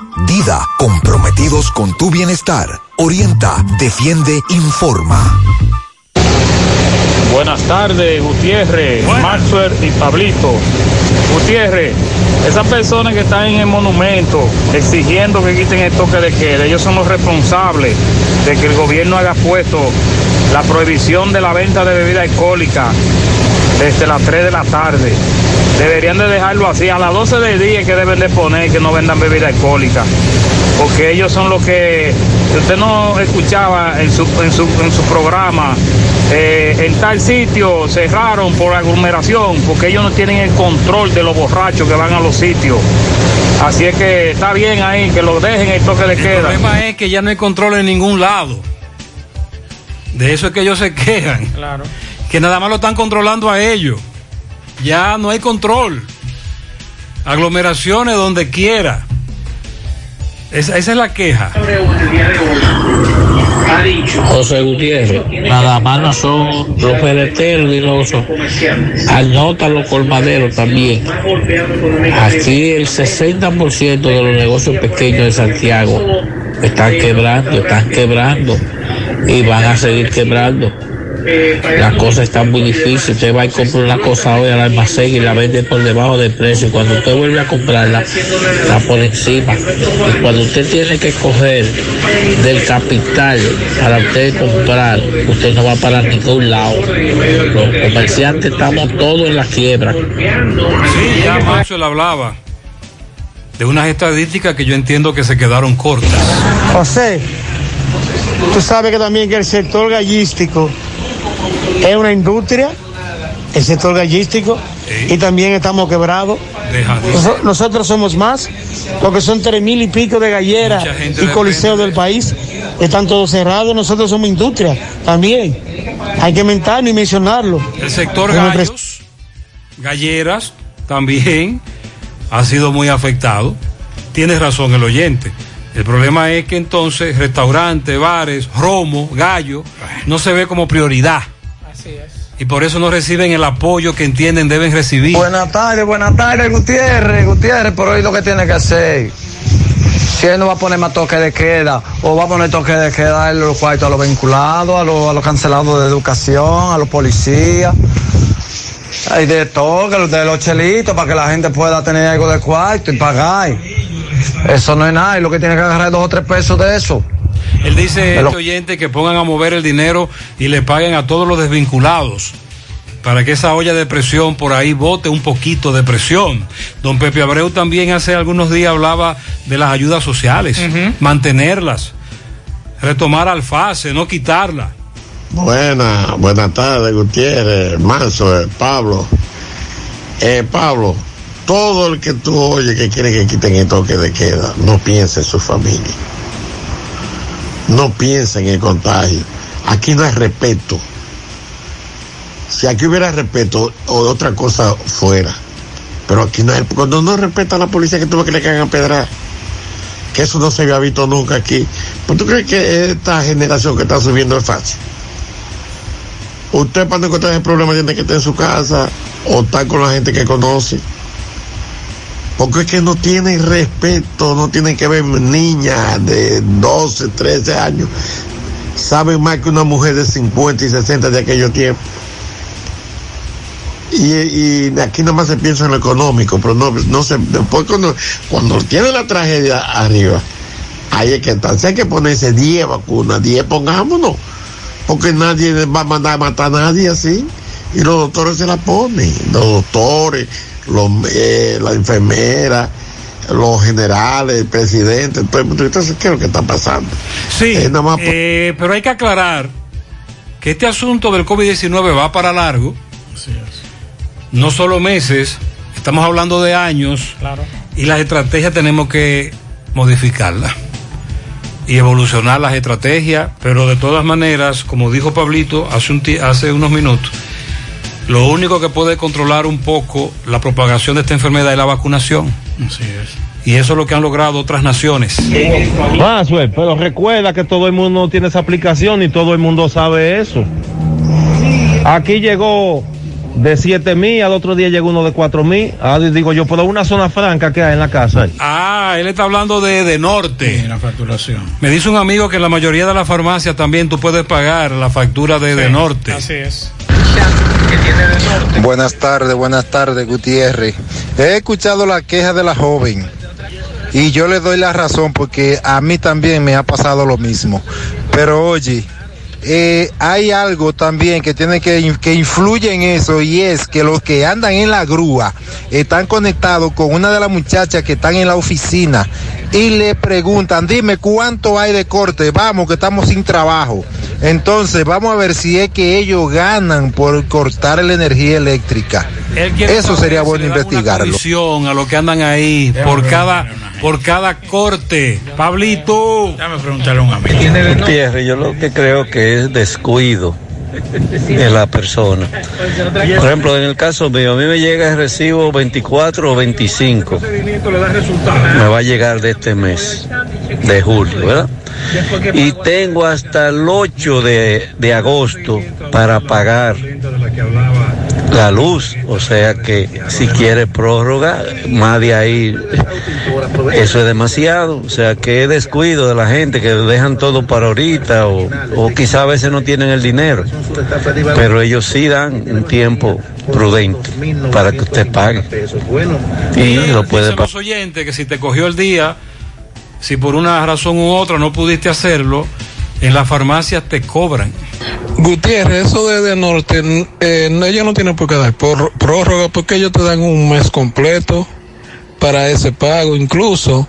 Dida, comprometidos con tu bienestar. Orienta, defiende, informa. Buenas tardes, Gutiérrez, Maxwell y Pablito. Gutiérrez, esas personas que están en el monumento exigiendo que quiten el toque de queda, ellos son los responsables de que el gobierno haya puesto la prohibición de la venta de bebida alcohólica desde las 3 de la tarde. Deberían de dejarlo así, a las 12 del día que deben de poner que no vendan bebida alcohólica, porque ellos son los que, usted no escuchaba en su, en su, en su programa, eh, en tal sitio cerraron por aglomeración, porque ellos no tienen el control de los borrachos que van a los sitios. Así es que está bien ahí, que lo dejen el toque de El queda. problema es que ya no hay control en ningún lado. De eso es que ellos se quejan. Claro. Que nada más lo están controlando a ellos. Ya no hay control. Aglomeraciones donde quiera. Esa, esa es la queja. José Gutiérrez, nada más no son los peleteros y los anota los colmaderos también. Aquí el 60% de los negocios pequeños de Santiago están quebrando, están quebrando y van a seguir quebrando. La cosa está muy difícil. Usted va y compra una cosa hoy al almacén y la vende por debajo del precio. Cuando usted vuelve a comprarla, está por encima. Y cuando usted tiene que coger del capital para usted comprar, usted no va para ningún lado. Los comerciantes estamos todos en la quiebra. Sí, ya Maxwell hablaba de unas estadísticas que yo entiendo que se quedaron cortas. José, tú sabes que también que el sector gallístico es una industria, el sector gallístico, y también estamos quebrados. Noso- Nosotros somos más, porque son tres mil y pico de galleras y coliseos del país, están todos cerrados, nosotros somos industria también. Hay que mentarlo y mencionarlo. El sector gallos, galleras, también ha sido muy afectado. Tienes razón el oyente. El problema es que entonces restaurantes, bares, romo, gallo, no se ve como prioridad. Y por eso no reciben el apoyo que entienden deben recibir. Buenas tardes, buenas tardes, Gutiérrez. Gutiérrez, por hoy lo que tiene que hacer. Si él no va a poner más toque de queda, o va a poner toque de queda en los cuartos a los vinculados, a los, a los cancelados de educación, a los policías. Hay de todo, que los de los chelitos, para que la gente pueda tener algo de cuarto y pagar. Eso no es nada, y lo que tiene que agarrar es dos o tres pesos de eso. Él dice Pero- este oyente que pongan a mover el dinero y le paguen a todos los desvinculados para que esa olla de presión por ahí bote un poquito de presión. Don Pepe Abreu también hace algunos días hablaba de las ayudas sociales, mantenerlas, retomar alfase, no quitarla. Buena, buenas tardes, Gutiérrez, Manso, eh, Pablo. Eh, Pablo, todo el que tú oyes que quiere que quiten el toque de queda, no piensa en su familia. No piensa en el contagio. Aquí no hay respeto. Si aquí hubiera respeto, o otra cosa fuera. Pero aquí no hay, cuando no respeta a la policía, que tuvo que le caigan a pedrar. Que eso no se había visto nunca aquí. ¿Pues tú crees que esta generación que está subiendo es fácil? Usted para no encontrar ese problema tiene que estar en su casa o estar con la gente que conoce. Porque es que no tienen respeto, no tienen que ver niñas de 12, 13 años. Saben más que una mujer de 50 y 60 de aquellos tiempos. Y, aquí nada más se piensa en lo económico, pero no, no se, después cuando, cuando tiene la tragedia arriba, ahí es que. Si hay que ponerse 10 vacunas, 10 pongámonos porque nadie va a mandar a matar a nadie así. Y los doctores se la ponen, los doctores, los, eh, la enfermera, los generales, el presidente, todo el mundo. Entonces, ¿qué es lo que está pasando? Sí, Eh, nada más por- eh, pero hay que aclarar que este asunto del COVID-19 va para largo. No solo meses, estamos hablando de años. Claro. Y las estrategias tenemos que modificarlas y evolucionar las estrategias, pero de todas maneras, como dijo Pablito hace, un ti- hace unos minutos, lo único que puede controlar un poco la propagación de esta enfermedad es la vacunación. Así es. Y eso es lo que han logrado otras naciones. Maxwell, pero recuerda que todo el mundo tiene esa aplicación y todo el mundo sabe eso. Aquí llegó de 7 mil, al otro día llegó uno de 4 mil. Ah, digo yo, pero una zona franca que hay en la casa. Ah, él está hablando de, de norte. la facturación. Me dice un amigo que en la mayoría de las farmacias también tú puedes pagar la factura de, de norte. Así es. Buenas tardes, buenas tardes, Gutiérrez. He escuchado la queja de la joven y yo le doy la razón porque a mí también me ha pasado lo mismo. Pero oye, eh, hay algo también que tiene que, que influye en eso y es que los que andan en la grúa están conectados con una de las muchachas que están en la oficina y le preguntan, dime cuánto hay de corte, vamos que estamos sin trabajo. Entonces vamos a ver si es que ellos ganan por cortar la energía eléctrica. Eso sería bueno una investigarlo. a los que andan ahí por cada por cada corte. Pablito. Déjame preguntarle a un amigo. Gutiérrez, yo lo que creo que es descuido de la persona. Por ejemplo, en el caso mío, a mí me llega el recibo 24 o 25. Me va a llegar de este mes, de julio, ¿verdad? Y tengo hasta el 8 de, de agosto para pagar la luz. O sea que si quiere prórroga, más de ahí, eso es demasiado. O sea que es descuido de la gente que dejan todo para ahorita o, o quizá a veces no tienen el dinero. Pero ellos sí dan un tiempo prudente para que usted pague. Y lo puede los oyentes que si te cogió el día, si por una razón u otra no pudiste hacerlo, en las farmacias te cobran. Gutiérrez, eso de, de norte, eh, ellos no tienen por qué dar por, prórroga porque ellos te dan un mes completo para ese pago. Incluso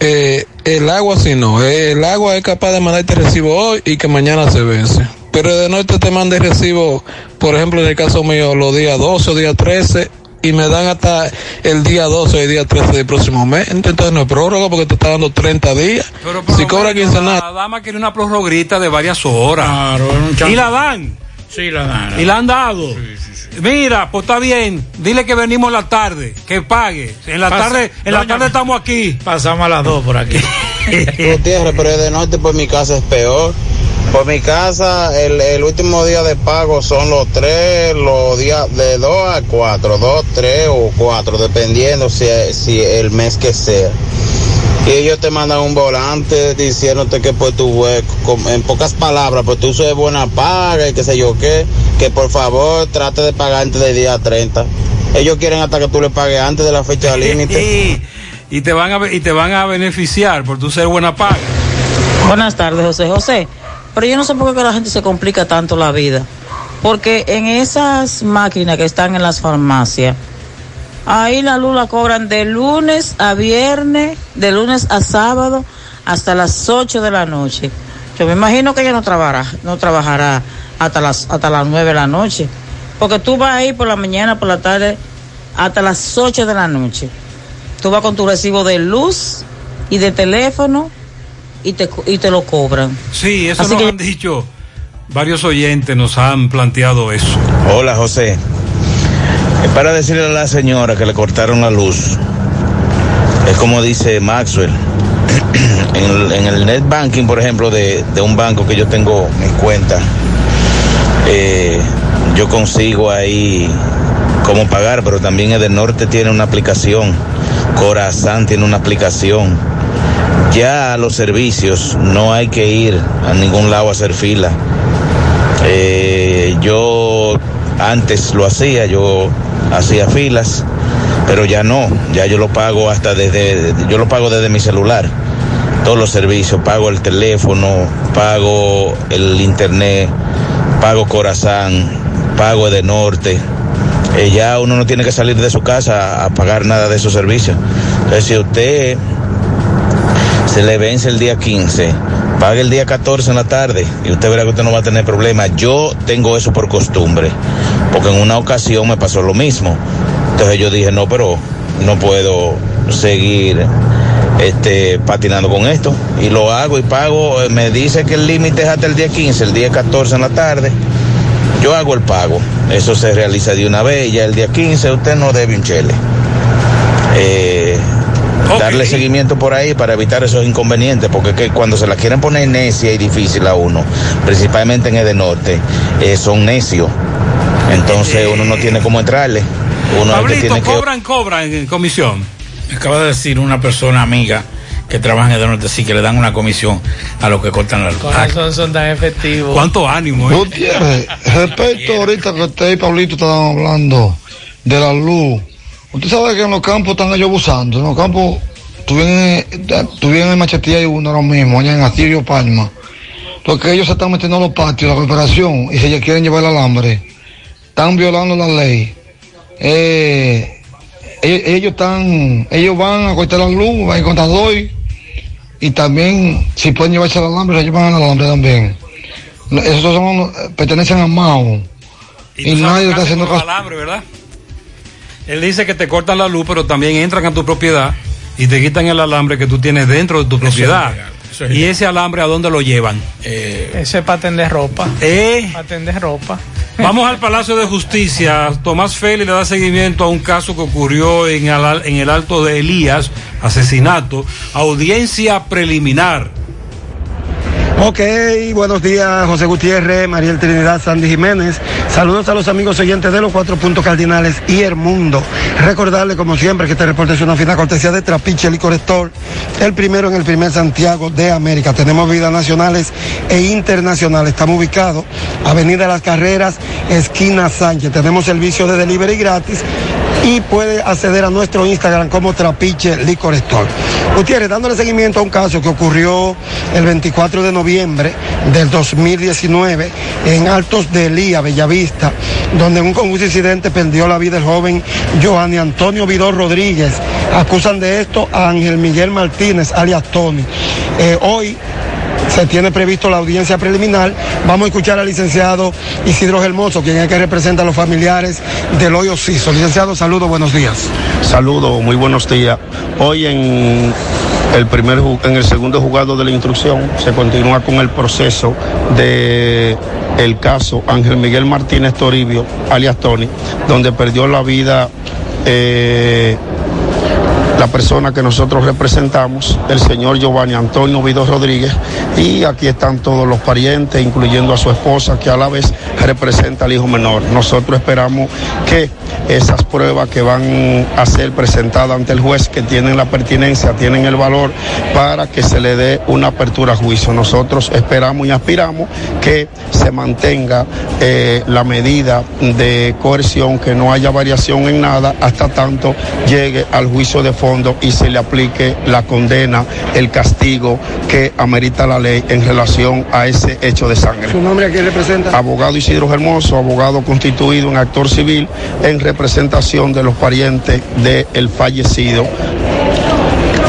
eh, el agua, si no, el agua es capaz de mandarte recibo hoy y que mañana se vence. Pero de norte te manda el recibo, por ejemplo, en el caso mío, los días 12 o día 13 y me dan hasta el día 12 o el día 13 del próximo mes. Entonces no es prórroga porque te está dando 30 días. si cobra quincenal. La dama quiere una prorroguita de varias horas. y la dan. Sí, la dan. Y la han dado. Mira, pues está bien. Dile que venimos en la tarde, que pague. En la Pasa- tarde, en la tarde estamos aquí. Pasamos a las dos por aquí. Gutiérrez, pero de norte por mi casa es peor. Por mi casa, el, el último día de pago son los tres, los días de dos a cuatro, dos, tres o cuatro, dependiendo si, si el mes que sea. Y ellos te mandan un volante diciéndote que por tu hue- com- en pocas palabras, tu uso de buena paga y qué sé yo qué, que por favor trate de pagar antes del día 30. Ellos quieren hasta que tú le pagues antes de la fecha límite. y te van a y te van a beneficiar por tu ser buena paga. Buenas tardes, José. José, pero yo no sé por qué la gente se complica tanto la vida. Porque en esas máquinas que están en las farmacias, ahí la luz la cobran de lunes a viernes, de lunes a sábado, hasta las 8 de la noche. Yo me imagino que ella no trabajará, no trabajará hasta las, hasta las 9 de la noche. Porque tú vas ahí por la mañana, por la tarde, hasta las 8 de la noche. Tú vas con tu recibo de luz y de teléfono y te, y te lo cobran. Sí, eso Así nos que- han dicho. Varios oyentes nos han planteado eso. Hola José. Es para decirle a la señora que le cortaron la luz. Es como dice Maxwell. En el, en el net banking, por ejemplo, de, de un banco que yo tengo en cuenta, eh, yo consigo ahí cómo pagar, pero también el del norte tiene una aplicación. Corazán tiene una aplicación. Ya los servicios no hay que ir a ningún lado a hacer fila. Eh, yo antes lo hacía, yo hacía filas, pero ya no, ya yo lo pago hasta desde, yo lo pago desde mi celular. Todos los servicios, pago el teléfono, pago el internet, pago Corazán, pago de norte. Eh, ya uno no tiene que salir de su casa a pagar nada de esos servicios. Entonces, si usted se le vence el día 15, pague el día 14 en la tarde y usted verá que usted no va a tener problema. Yo tengo eso por costumbre, porque en una ocasión me pasó lo mismo. Entonces yo dije, no, pero no puedo seguir este, patinando con esto. Y lo hago y pago. Eh, Me dice que el límite es hasta el día 15, el día 14 en la tarde. Yo hago el pago. Eso se realiza de una vez. Ya el día 15 usted no debe un chele. Eh, darle seguimiento por ahí para evitar esos inconvenientes, porque que cuando se la quieren poner necia y difícil a uno, principalmente en el norte, eh, son necios. Entonces uno no tiene cómo entrarle. Uno es que tiene que... cobran, cobran en comisión. Me acaba de decir una persona amiga que trabaja en el norte, sí, que le dan una comisión a los que cortan la luz. Razón son tan efectivos. ¿Cuánto ánimo, eh? Gutiérrez, respecto ahorita que usted y Pablito estaban hablando de la luz, usted sabe que en los campos están ellos abusando, en los campos tuvieron, tuvieron en Machetía y uno ahora mismo, allá en Asirio Palma, porque ellos se están metiendo a los patios la corporación y se quieren llevar el alambre, están violando la ley. Eh, ellos, ellos están, ellos van a cortar la luz, van a contador y también si pueden llevarse el alambre, se llevan el alambre también. Esos son, pertenecen a Mao. Y, tú nadie está haciendo ¿verdad? Él dice que te cortan la luz, pero también entran a tu propiedad y te quitan el alambre que tú tienes dentro de tu propiedad. eso es y ese alambre, ¿a dónde lo llevan? Ese es para tender ropa. ¿Eh? Para tender ropa. Vamos al Palacio de Justicia. Tomás Félix le da seguimiento a un caso que ocurrió en el, en el Alto de Elías, asesinato, audiencia preliminar. Ok, buenos días, José Gutiérrez, Mariel Trinidad, Sandy Jiménez. Saludos a los amigos oyentes de los cuatro puntos cardinales y el mundo. Recordarle, como siempre, que este reporte es una fina cortesía de Trapiche Licor Store, el primero en el primer Santiago de América. Tenemos vidas nacionales e internacionales. Estamos ubicados, Avenida Las Carreras, esquina Sánchez. Tenemos servicio de delivery gratis y puede acceder a nuestro Instagram como Trapiche Licor Store. Gutiérrez, dándole seguimiento a un caso que ocurrió el 24 de noviembre del 2019 en Altos de Elía, Bellavista, donde un confuso incidente perdió la vida el joven Joanny Antonio Vidor Rodríguez. Acusan de esto a Ángel Miguel Martínez, alias Tony. Eh, hoy se tiene previsto la audiencia preliminar. Vamos a escuchar al licenciado Isidro Hermoso, quien es el que representa a los familiares del hoyo Ciso. Licenciado, saludos, buenos días. Saludos, muy buenos días. Hoy en el primer en el segundo juzgado de la instrucción se continúa con el proceso de el caso Ángel Miguel Martínez Toribio, alias Tony, donde perdió la vida eh, la persona que nosotros representamos, el señor Giovanni Antonio Vido Rodríguez, y aquí están todos los parientes, incluyendo a su esposa, que a la vez representa al hijo menor. Nosotros esperamos que esas pruebas que van a ser presentadas ante el juez, que tienen la pertinencia, tienen el valor, para que se le dé una apertura a juicio. Nosotros esperamos y aspiramos que se mantenga eh, la medida de coerción, que no haya variación en nada, hasta tanto llegue al juicio de fondo y se le aplique la condena, el castigo que amerita la ley en relación a ese hecho de sangre. ¿Su nombre a quién representa? Abogado Isidro Hermoso, abogado constituido en actor civil en representación de los parientes del fallecido.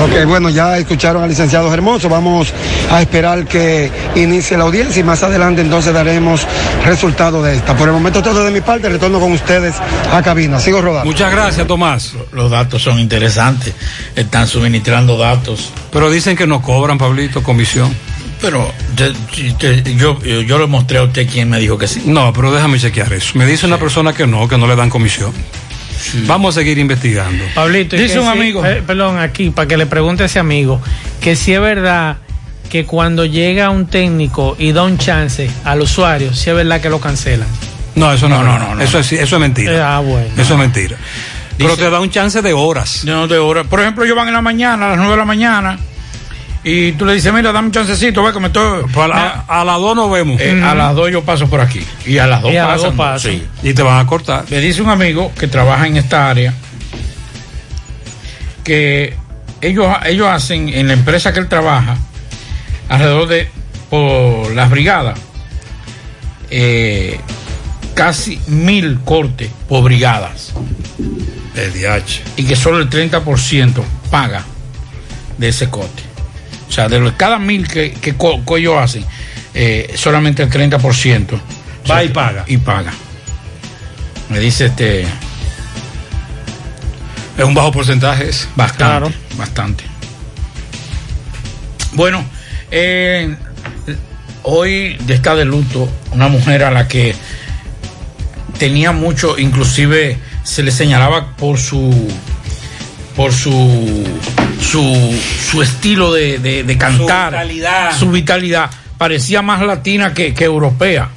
Ok, bueno, ya escucharon al licenciado Hermoso. Vamos a esperar que inicie la audiencia y más adelante entonces daremos resultado de esta. Por el momento todo de mi parte, retorno con ustedes a cabina. Sigo rodando. Muchas gracias, Tomás. Los datos son interesantes. Están suministrando datos. Pero dicen que no cobran, Pablito, comisión. Pero te- te- yo, yo le mostré a usted quién me dijo que sí. No, pero déjame chequear eso. Me dice una persona que no, que no le dan comisión. Vamos a seguir investigando. Pablito, Dice un si- amigo. eh, perdón, aquí, para que le pregunte a ese amigo, que si es verdad que cuando llega un técnico y da un chance al usuario, si es verdad que lo cancelan. No, eso no, No, no, no, no, no, Eso, no. es, eso es mentira. Eh, ah, bueno. Eso es mentira. Pero te da un chance de horas. No, de hora. Por ejemplo, ellos van en la mañana, a las 9 de la mañana, y tú le dices, mira, dame un chancecito, ve que me estoy... Pues a, la- a las dos nos vemos. Eh, A las 2 yo paso por aquí. Y a las 2 Y a las pasan. dos pasan. sí. Y te van a cortar. Me dice un amigo que trabaja en esta área que ellos, ellos hacen en la empresa que él trabaja alrededor de por las brigadas eh, casi mil cortes por brigadas El DH. y que solo el 30% paga de ese corte. O sea, de los, cada mil que, que, ellos hacen, eh, solamente el 30% Va y paga. Y paga. Me dice este. Es un bajo porcentaje. Bastante, bastante. Bueno, eh, hoy está de luto una mujer a la que tenía mucho, inclusive se le señalaba por su por su, su, su estilo de, de- de cantar, vitalidad. su vitalidad. Parecía más latina que, que europea,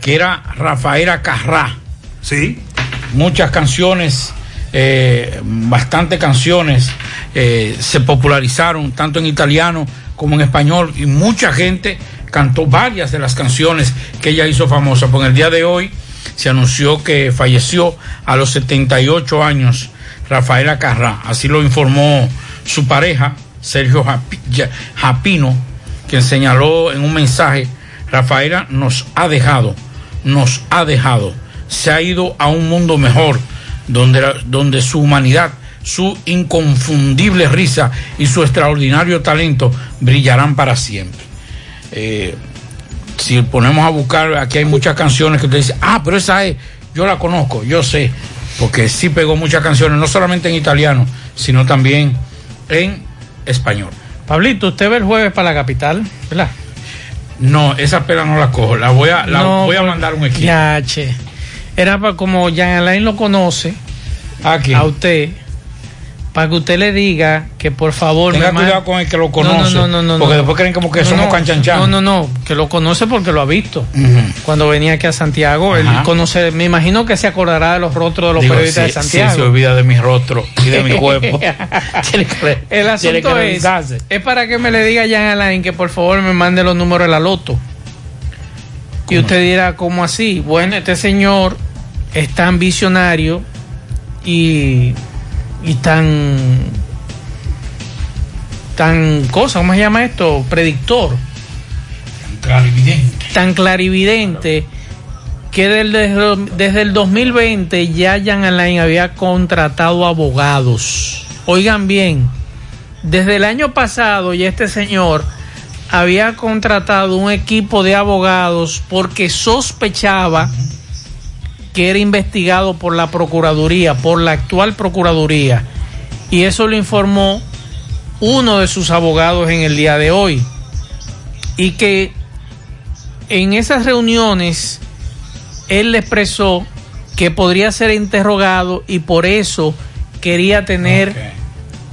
que era Rafaela Carrá. Sí. Muchas canciones, eh, bastantes canciones eh, se popularizaron tanto en italiano como en español y mucha gente cantó varias de las canciones que ella hizo famosa. Por el día de hoy se anunció que falleció a los 78 años Rafaela Carrá. Así lo informó su pareja, Sergio Japino, quien señaló en un mensaje, Rafaela nos ha dejado, nos ha dejado, se ha ido a un mundo mejor, donde, donde su humanidad, su inconfundible risa y su extraordinario talento brillarán para siempre. Eh, si ponemos a buscar, aquí hay muchas canciones que usted dice, ah, pero esa es, yo la conozco, yo sé, porque sí pegó muchas canciones, no solamente en italiano, sino también en español. Pablito, usted ve el jueves para la capital, ¿verdad? No, esa pela no la cojo, la voy a, la No, voy a por- mandar un equipo. Ya, che. Era para como Jan Alain lo conoce, Aquí. a usted, para que usted le diga que por favor Tenga me cuidado con el que lo No, conoce, no, no, no, no, porque después creen como que No, somos canchanchan. No, no, no, que lo conoce porque lo ha visto. Cuando venía aquí a Santiago, él conoce, me imagino que se acordará de los rostros de los Digo, periodistas sí, de Santiago. sí, se olvida de mi rostro y de mi cuerpo. El asunto es, es para que me le diga a Jan Alain que por favor me mande los números de la loto. Y usted dirá, ¿cómo así? Bueno, este señor es tan visionario y, y tan tan cosa, ¿cómo se llama esto? Predictor. Clarividente. Tan clarividente que desde, desde el 2020 ya Jan Alain había contratado abogados. Oigan bien, desde el año pasado ya este señor había contratado un equipo de abogados porque sospechaba que era investigado por la Procuraduría, por la actual Procuraduría. Y eso lo informó uno de sus abogados en el día de hoy. Y que en esas reuniones él le expresó que podría ser interrogado y por eso quería tener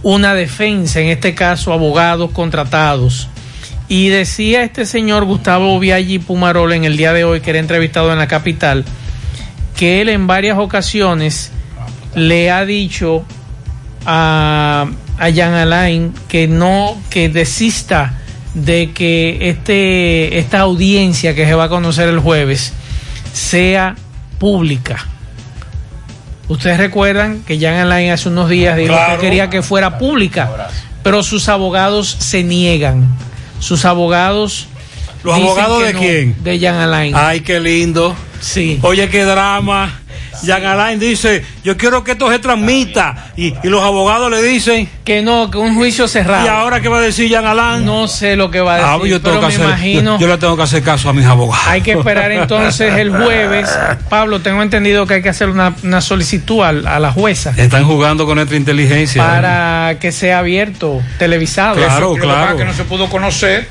una defensa, en este caso abogados contratados. Y decía este señor Gustavo Viaggi Pumarol en el día de hoy, que era entrevistado en la capital, que él en varias ocasiones le ha dicho a, a Jan Alain que no, que desista de que este, esta audiencia que se va a conocer el jueves sea pública. Ustedes recuerdan que Jan Alain hace unos días dijo Claro. que quería que fuera pública, pero sus abogados se niegan. Sus abogados. ¿Los abogados de no, quién? De Jan Alain. Ay, qué lindo. Sí. Oye, qué drama. Jan Alain dice, yo quiero que esto se transmita. Y, y los abogados le dicen... Que no, que un juicio cerrado. ¿Y ahora qué va a decir Jan Alain? No sé lo que va a decir, Ah, pues yo tengo pero que me hacer, imagino- yo, yo le tengo que hacer caso a mis abogados. Hay que esperar entonces el jueves. Pablo, tengo entendido que hay que hacer una, una solicitud al- a, la jueza Están jugando con nuestra inteligencia. para que sea abierto, televisado. Claro, Eso, lo que no se pudo conocer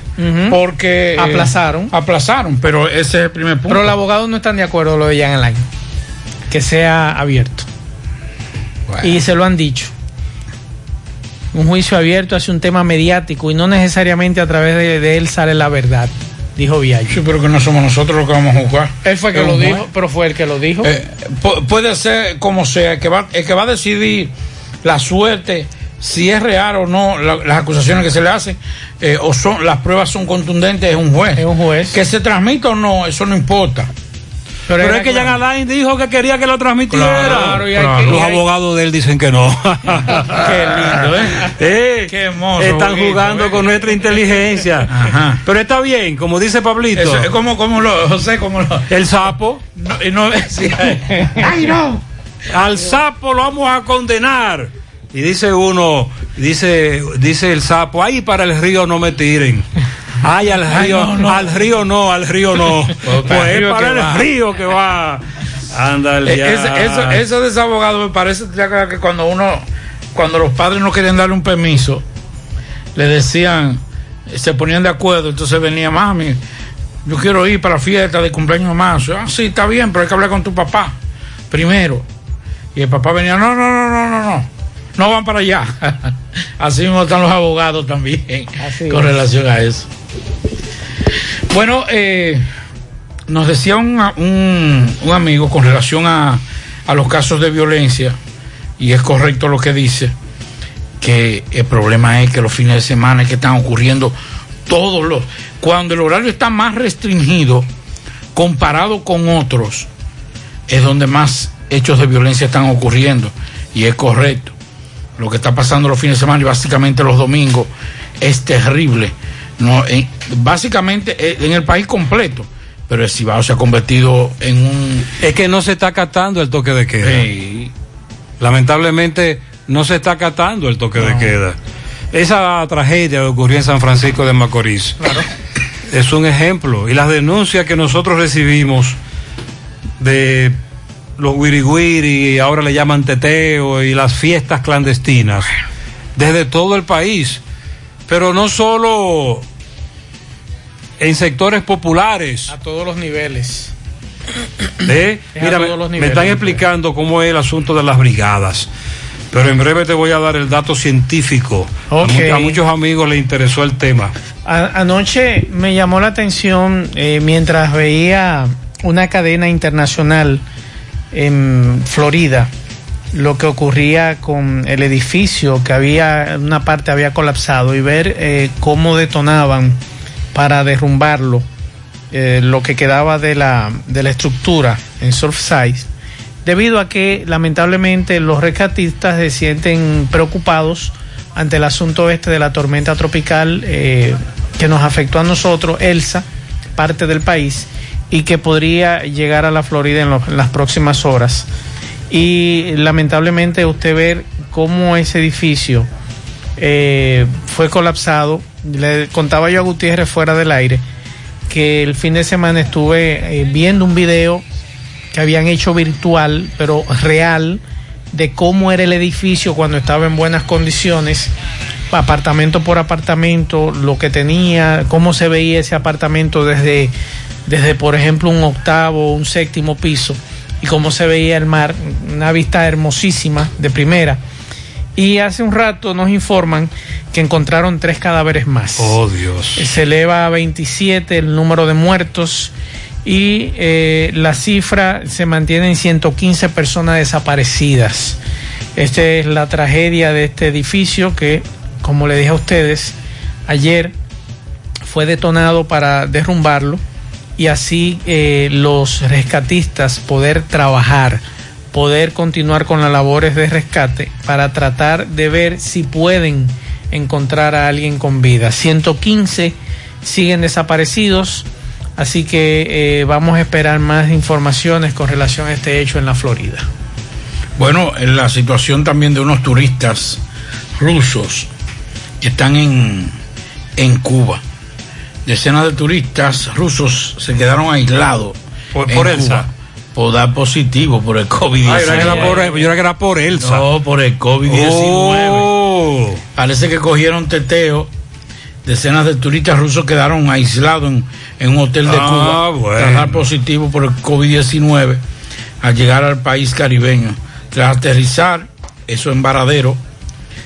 porque eh, Aplazaron. aplazaron, pero ese es el primer punto. Pero los abogados no están de acuerdo con lo de Jan Alain. Que sea abierto. Y se lo han dicho. Un juicio abierto hace un tema mediático y no necesariamente a través de, de él sale la verdad, dijo Villaggio. Sí, pero que no somos nosotros los que vamos a jugar. Él fue que Es lo dijo, pero fue el que lo dijo. Eh, pu- puede ser como sea, el que va, el que va a decidir la suerte, si es real o no la- las acusaciones que se le hacen, eh, o son las pruebas son contundentes, es un juez. Es un juez. Que se transmita o no, eso no importa. Pero, es que. Jan Alain dijo que quería que lo transmitiera. Claro, y hay Claro. que- y Los hay- abogados de él dicen que no. Qué lindo, ¿eh? Eh, Qué hermoso. Están bonito, jugando ¿eh? con nuestra inteligencia. Ajá. Pero está bien, como dice Pablito. Eso es como, como lo, José, como lo. El sapo. No, y no, sí, ay, no. Al sapo lo vamos a condenar. Y dice uno, dice, dice el sapo, ay, para el río no me tiren. Ay, al Ay, río, no, no. al río no, al río no. pues es para el va. río que va. Ándale. Eh, ya. ese- eso, eso de ese abogado me parece que cuando uno, cuando los padres no querían darle un permiso, le decían, se ponían de acuerdo, entonces venía mami, yo quiero ir para la fiesta de cumpleaños de marzo. Ah, sí, está bien, pero hay que hablar con tu papá primero. Y el papá venía, no, no, no, no, no, no. No van para allá. Así mismo están los abogados también con relación a eso. Bueno, eh, nos decía un, un, un amigo con relación a, a los casos de violencia, y es correcto lo que dice, que el problema es que los fines de semana es que están ocurriendo todos los... Cuando el horario está más restringido comparado con otros, es donde más hechos de violencia están ocurriendo. Y es correcto. Lo que está pasando los fines de semana y básicamente los domingos es terrible. No, en- básicamente eh, en el país completo. Pero el Cibao se ha convertido en un... Es que no se está acatando el toque de queda. Lamentablemente no se está acatando el toque de queda. Esa tragedia que ocurrió en San Francisco de Macorís es un ejemplo. Y las denuncias que nosotros recibimos de los wiri ahora le llaman teteo, y las fiestas clandestinas, desde todo el país. Pero no solo en sectores populares. A todos los niveles. ¿Eh? Mira, me, están explicando cómo es el asunto de las brigadas. Pero en breve te voy a dar el dato científico. A muchos amigos les interesó el tema. A- anoche me llamó la atención eh, mientras veía una cadena internacional en Florida, lo que ocurría con el edificio que había, una parte había colapsado y ver eh, cómo detonaban para derrumbarlo, eh, lo que quedaba de la, de la estructura en Surfside, debido a que lamentablemente los rescatistas se sienten preocupados ante el asunto este de la tormenta tropical eh, que nos afectó a nosotros, Elsa, parte del país, y que podría llegar a la Florida en, las próximas horas. Y lamentablemente usted ver cómo ese edificio eh, fue colapsado. Le contaba yo a Gutiérrez fuera del aire que el fin de semana estuve eh, viendo un video que habían hecho virtual, pero real, de cómo era el edificio cuando estaba en buenas condiciones, apartamento por apartamento, lo que tenía, cómo se veía ese apartamento desde, desde por ejemplo, un octavo, un séptimo piso, y cómo se veía el mar, una vista hermosísima de primera. Y hace un rato nos informan que encontraron tres cadáveres más. Oh, Dios. Se eleva a 27 el número de muertos y eh, la cifra se mantiene en 115 personas desaparecidas. Esta es la tragedia de este edificio que, como le dije a ustedes, ayer fue detonado para derrumbarlo y así eh, los rescatistas poder trabajar, poder continuar con las labores de rescate para tratar de ver si pueden encontrar a alguien con vida. 115 siguen desaparecidos, así que eh, vamos a esperar más informaciones con relación a este hecho en la Florida. Bueno, en la situación también de unos turistas rusos que están en, en Cuba. Decenas de turistas rusos se quedaron aislados. Por- en por Cuba Elsa. Por dar positivo por el COVID-19. Ah, yo era que era por- yo era que era por Elsa. No, por el COVID-19. Oh. Parece que cogieron teteo. Decenas de turistas rusos quedaron aislados en, en un hotel de Ah, Cuba bueno. tras dar positivo por el COVID-19 al llegar al país caribeño. Tras aterrizar, eso en Varadero,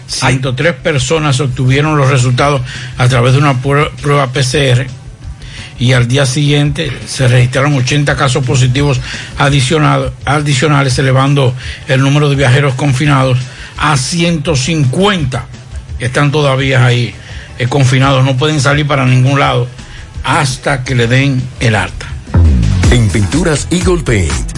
103 personas obtuvieron los resultados a través de una prueba, PCR y al día siguiente se registraron 80 casos positivos adicional- adicionales, elevando el número de viajeros confinados a 150 que están todavía ahí eh, confinados, no pueden salir para ningún lado hasta que le den el alta. En Pinturas Eagle Paint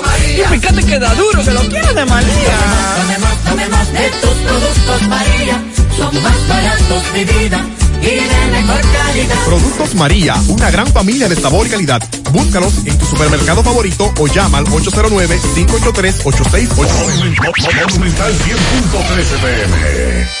María. Y fíjate que da duro, que lo quiero de María. Tomemos de tus productos, María. Son más baratos de vida y de mejor calidad. Productos María, una gran familia de sabor y calidad. Búscalos en tu supermercado favorito o llama al 809-583-8688.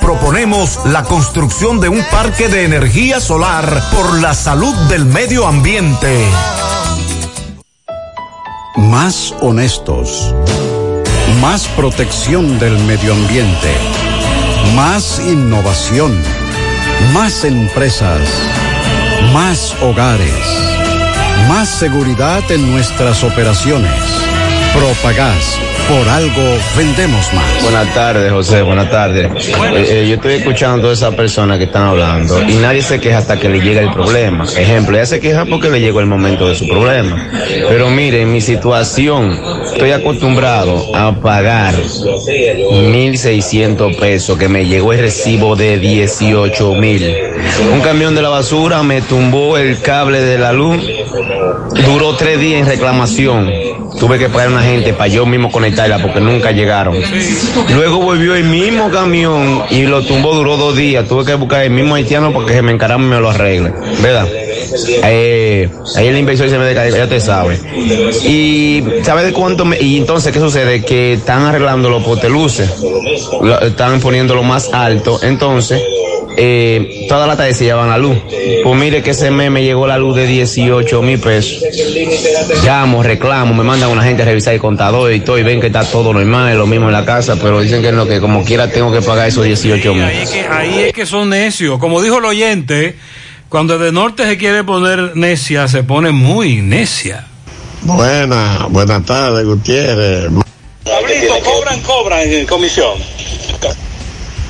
Proponemos la construcción de un parque de energía solar por la salud del medio ambiente. Más honestos. Más protección del medio ambiente. Más innovación. Más empresas. Más hogares. Más seguridad en nuestras operaciones. Propagás. Por algo vendemos más. Buenas tardes, José, buenas tardes. Eh, eh, yo estoy escuchando a todas esas personas que están hablando y nadie se queja hasta que le llega el problema. Ejemplo, ella se queja porque le llegó el momento de su problema. Pero mire, en mi situación, estoy acostumbrado a pagar 1.600 pesos que me llegó el recibo de 18 mil. Un camión de la basura me tumbó el cable de la luz. Duró tres días en reclamación. Tuve que pagar a una gente para yo mismo conectarla porque nunca llegaron. Luego volvió el mismo camión y lo tumbó, duró dos días. Tuve que buscar el mismo haitiano porque se me encarama y me lo arregle. ¿Verdad? Eh, ahí el inversor se me deca, ya te sabe. Y ¿sabe de cuánto? Me, y entonces, ¿qué sucede? Que están arreglando los poteluces. Están poniéndolo más alto. Entonces, eh, toda la tarde se llevan la luz. Pues mire que ese mes me llegó la luz de 18 mil pesos. Llamo, reclamo, me mandan una gente a revisar el contador y todo, y ven que está todo normal, lo mismo en la casa, pero dicen que no, que como quiera tengo que pagar esos 18 mil. Ahí es, que, ahí es que son necios. Como dijo el oyente, cuando de norte se quiere poner necia, se pone muy necia. Buena, buenas tardes, Gutiérrez. Pablito, cobran, cobran en comisión.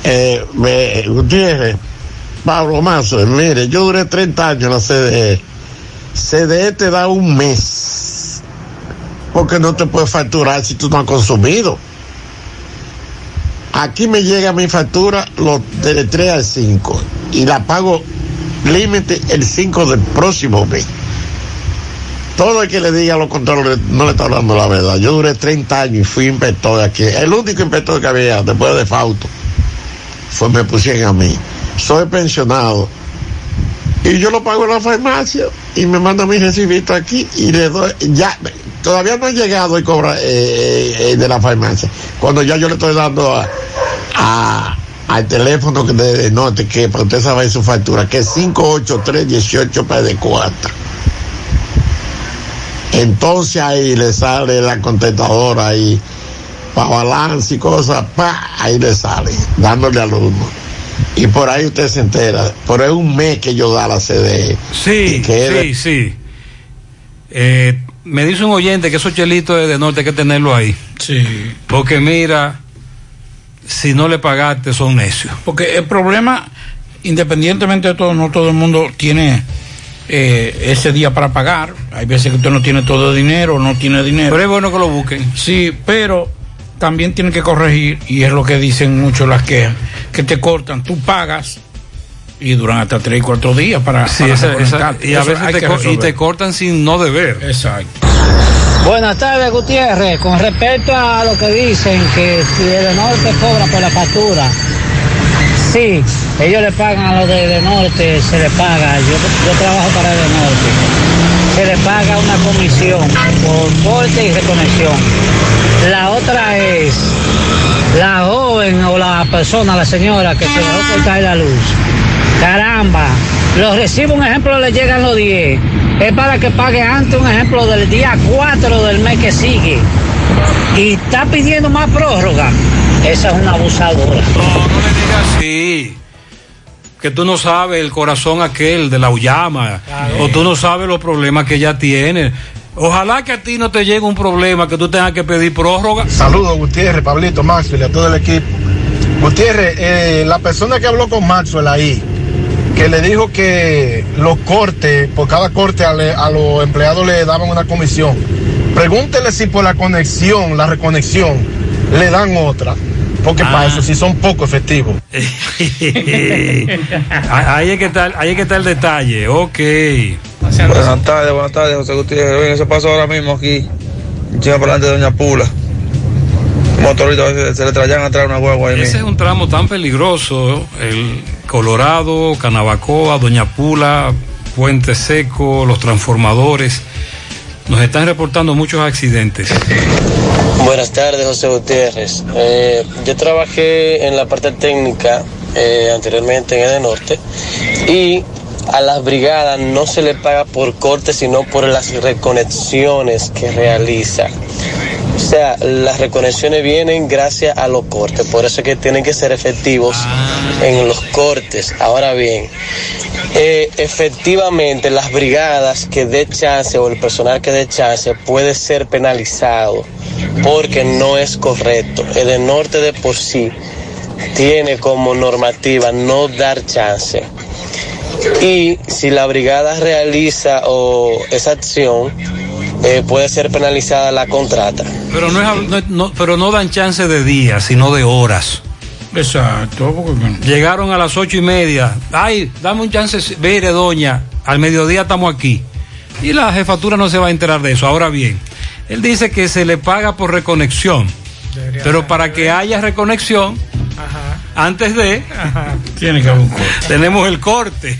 Eh, me- Gutiérrez, Pablo Mazo, mire, yo duré 30 años en la CDE. CDE te da un mes. Porque no te puedes facturar si tú no has consumido. Aquí me llega mi factura los del 3 al 5 y la pago límite el 5 del próximo mes. Todo el que le diga lo contrario no le está hablando la verdad. Yo duré 30 años y fui inspector aquí. El único inspector que había después de Fausto fue me pusieron a mí. Soy pensionado. Y yo lo pago en la farmacia y me manda mi recibito aquí y le doy, ya, todavía no ha llegado y cobra eh, eh, de la farmacia. Cuando ya yo le estoy dando al teléfono de, de norte que para usted saber su factura, que es 583 para de 4 Entonces ahí le sale la contestadora ahí para balance y cosas, pa, ahí le sale, dándole al uno. Y por ahí usted se entera, pero es un mes que yo da la CDE. Sí, sí, sí. Eh, me dice un oyente que esos chelitos de, de norte hay que tenerlo ahí. Sí. Porque mira, si no le pagaste son necios. Porque el problema, independientemente de todo, no todo el mundo tiene eh, ese día para pagar. Hay veces que usted no tiene todo el dinero, no tiene dinero. Pero es bueno que lo busquen. Sí, pero también tiene que corregir, y es lo que dicen muchos las quejas, que te cortan, tú pagas y duran hasta tres y cuatro días para, Sí, para esa- esa- reconectarte. y a veces te, que co- y resolver. te cortan sin no deber. Exacto. Buenas tardes, Gutiérrez. Con respecto a lo que dicen que si el norte cobra por la factura, Sí, ellos le pagan a los de, de norte, se le paga, yo, yo trabajo para el norte, se le paga una comisión por corte y reconexión. La otra es la joven o la persona, la señora que se dejó cortar la luz. Caramba, los recibos, un ejemplo, le llegan los 10. Es para que pague antes, un ejemplo, del día 4 del mes que sigue. Y está pidiendo más prórroga. Esa es una abusadora. Sí. Que tú no sabes el corazón aquel de la Uyama. O tú no sabes los problemas que ella tiene. Ojalá que a ti no te llegue un problema que tú tengas que pedir prórroga. Saludos, Gutiérrez, Pablito, Maxwell y a todo el equipo. Gutiérrez, eh, la persona que habló con Maxwell ahí, que le dijo que los cortes, por cada corte a, le- a los empleados le daban una comisión. Pregúntele si por la conexión, la reconexión, le dan otra. Porque para eso sí son poco efectivos. ahí, es que está, ahí es que está el detalle. Ok. Buenas tardes, buenas tardes, José Gutiérrez. Oye, eso pasó ahora mismo aquí, encima por delante de Doña Pula. Motorista se, se le traían atrás una guagua ahí Ese es un tramo tan peligroso. El Colorado, Canabacoa, Doña Pula, Puente Seco, los transformadores. Nos están reportando muchos accidentes. Buenas tardes, José Gutiérrez. Eh, yo trabajé en la parte técnica eh, anteriormente en el norte y a las brigadas no se le paga por corte, sino por las reconexiones que realiza. O sea, las reconexiones vienen gracias a los cortes, por eso es que tienen que ser efectivos en los cortes. Ahora bien, eh, efectivamente las brigadas que dé chance o el personal que dé chance puede ser penalizado porque no es correcto. El norte de por sí tiene como normativa no dar chance. Y si la brigada realiza o esa acción, eh, puede ser penalizada la contrata. Pero no, es, no- no- pero no dan chance de días, sino de horas. Exacto. Llegaron a las ocho y media. Ay, dame un chance, mire, doña, al mediodía estamos aquí. Y la jefatura no se va a enterar de eso. Ahora bien, él dice que se le paga por reconexión. Pero para que haya reconexión, antes de, Tiene que haber un corte. tenemos el corte.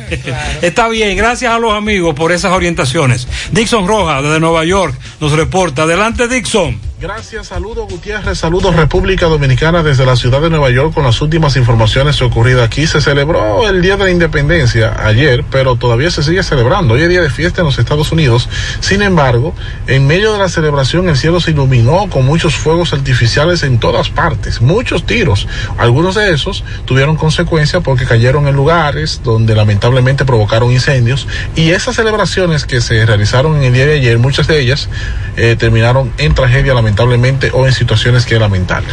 Está bien, gracias a los amigos por esas orientaciones. Dixon Rojas, desde Nueva York, nos reporta. Adelante, Dixon. Gracias, saludos Gutiérrez, saludos República Dominicana desde la ciudad de Nueva York con las últimas informaciones ocurridas aquí. Se celebró el Día de la Independencia ayer, pero todavía se sigue celebrando. Hoy es día de fiesta en los Estados Unidos. Sin embargo, en medio de la celebración el cielo se iluminó con muchos fuegos artificiales en todas partes, muchos tiros. Algunos de esos tuvieron consecuencias porque cayeron en lugares donde lamentablemente provocaron incendios y esas celebraciones que se realizaron en el día de ayer, muchas de ellas eh, terminaron en tragedia lamentablemente o en situaciones que lamentar.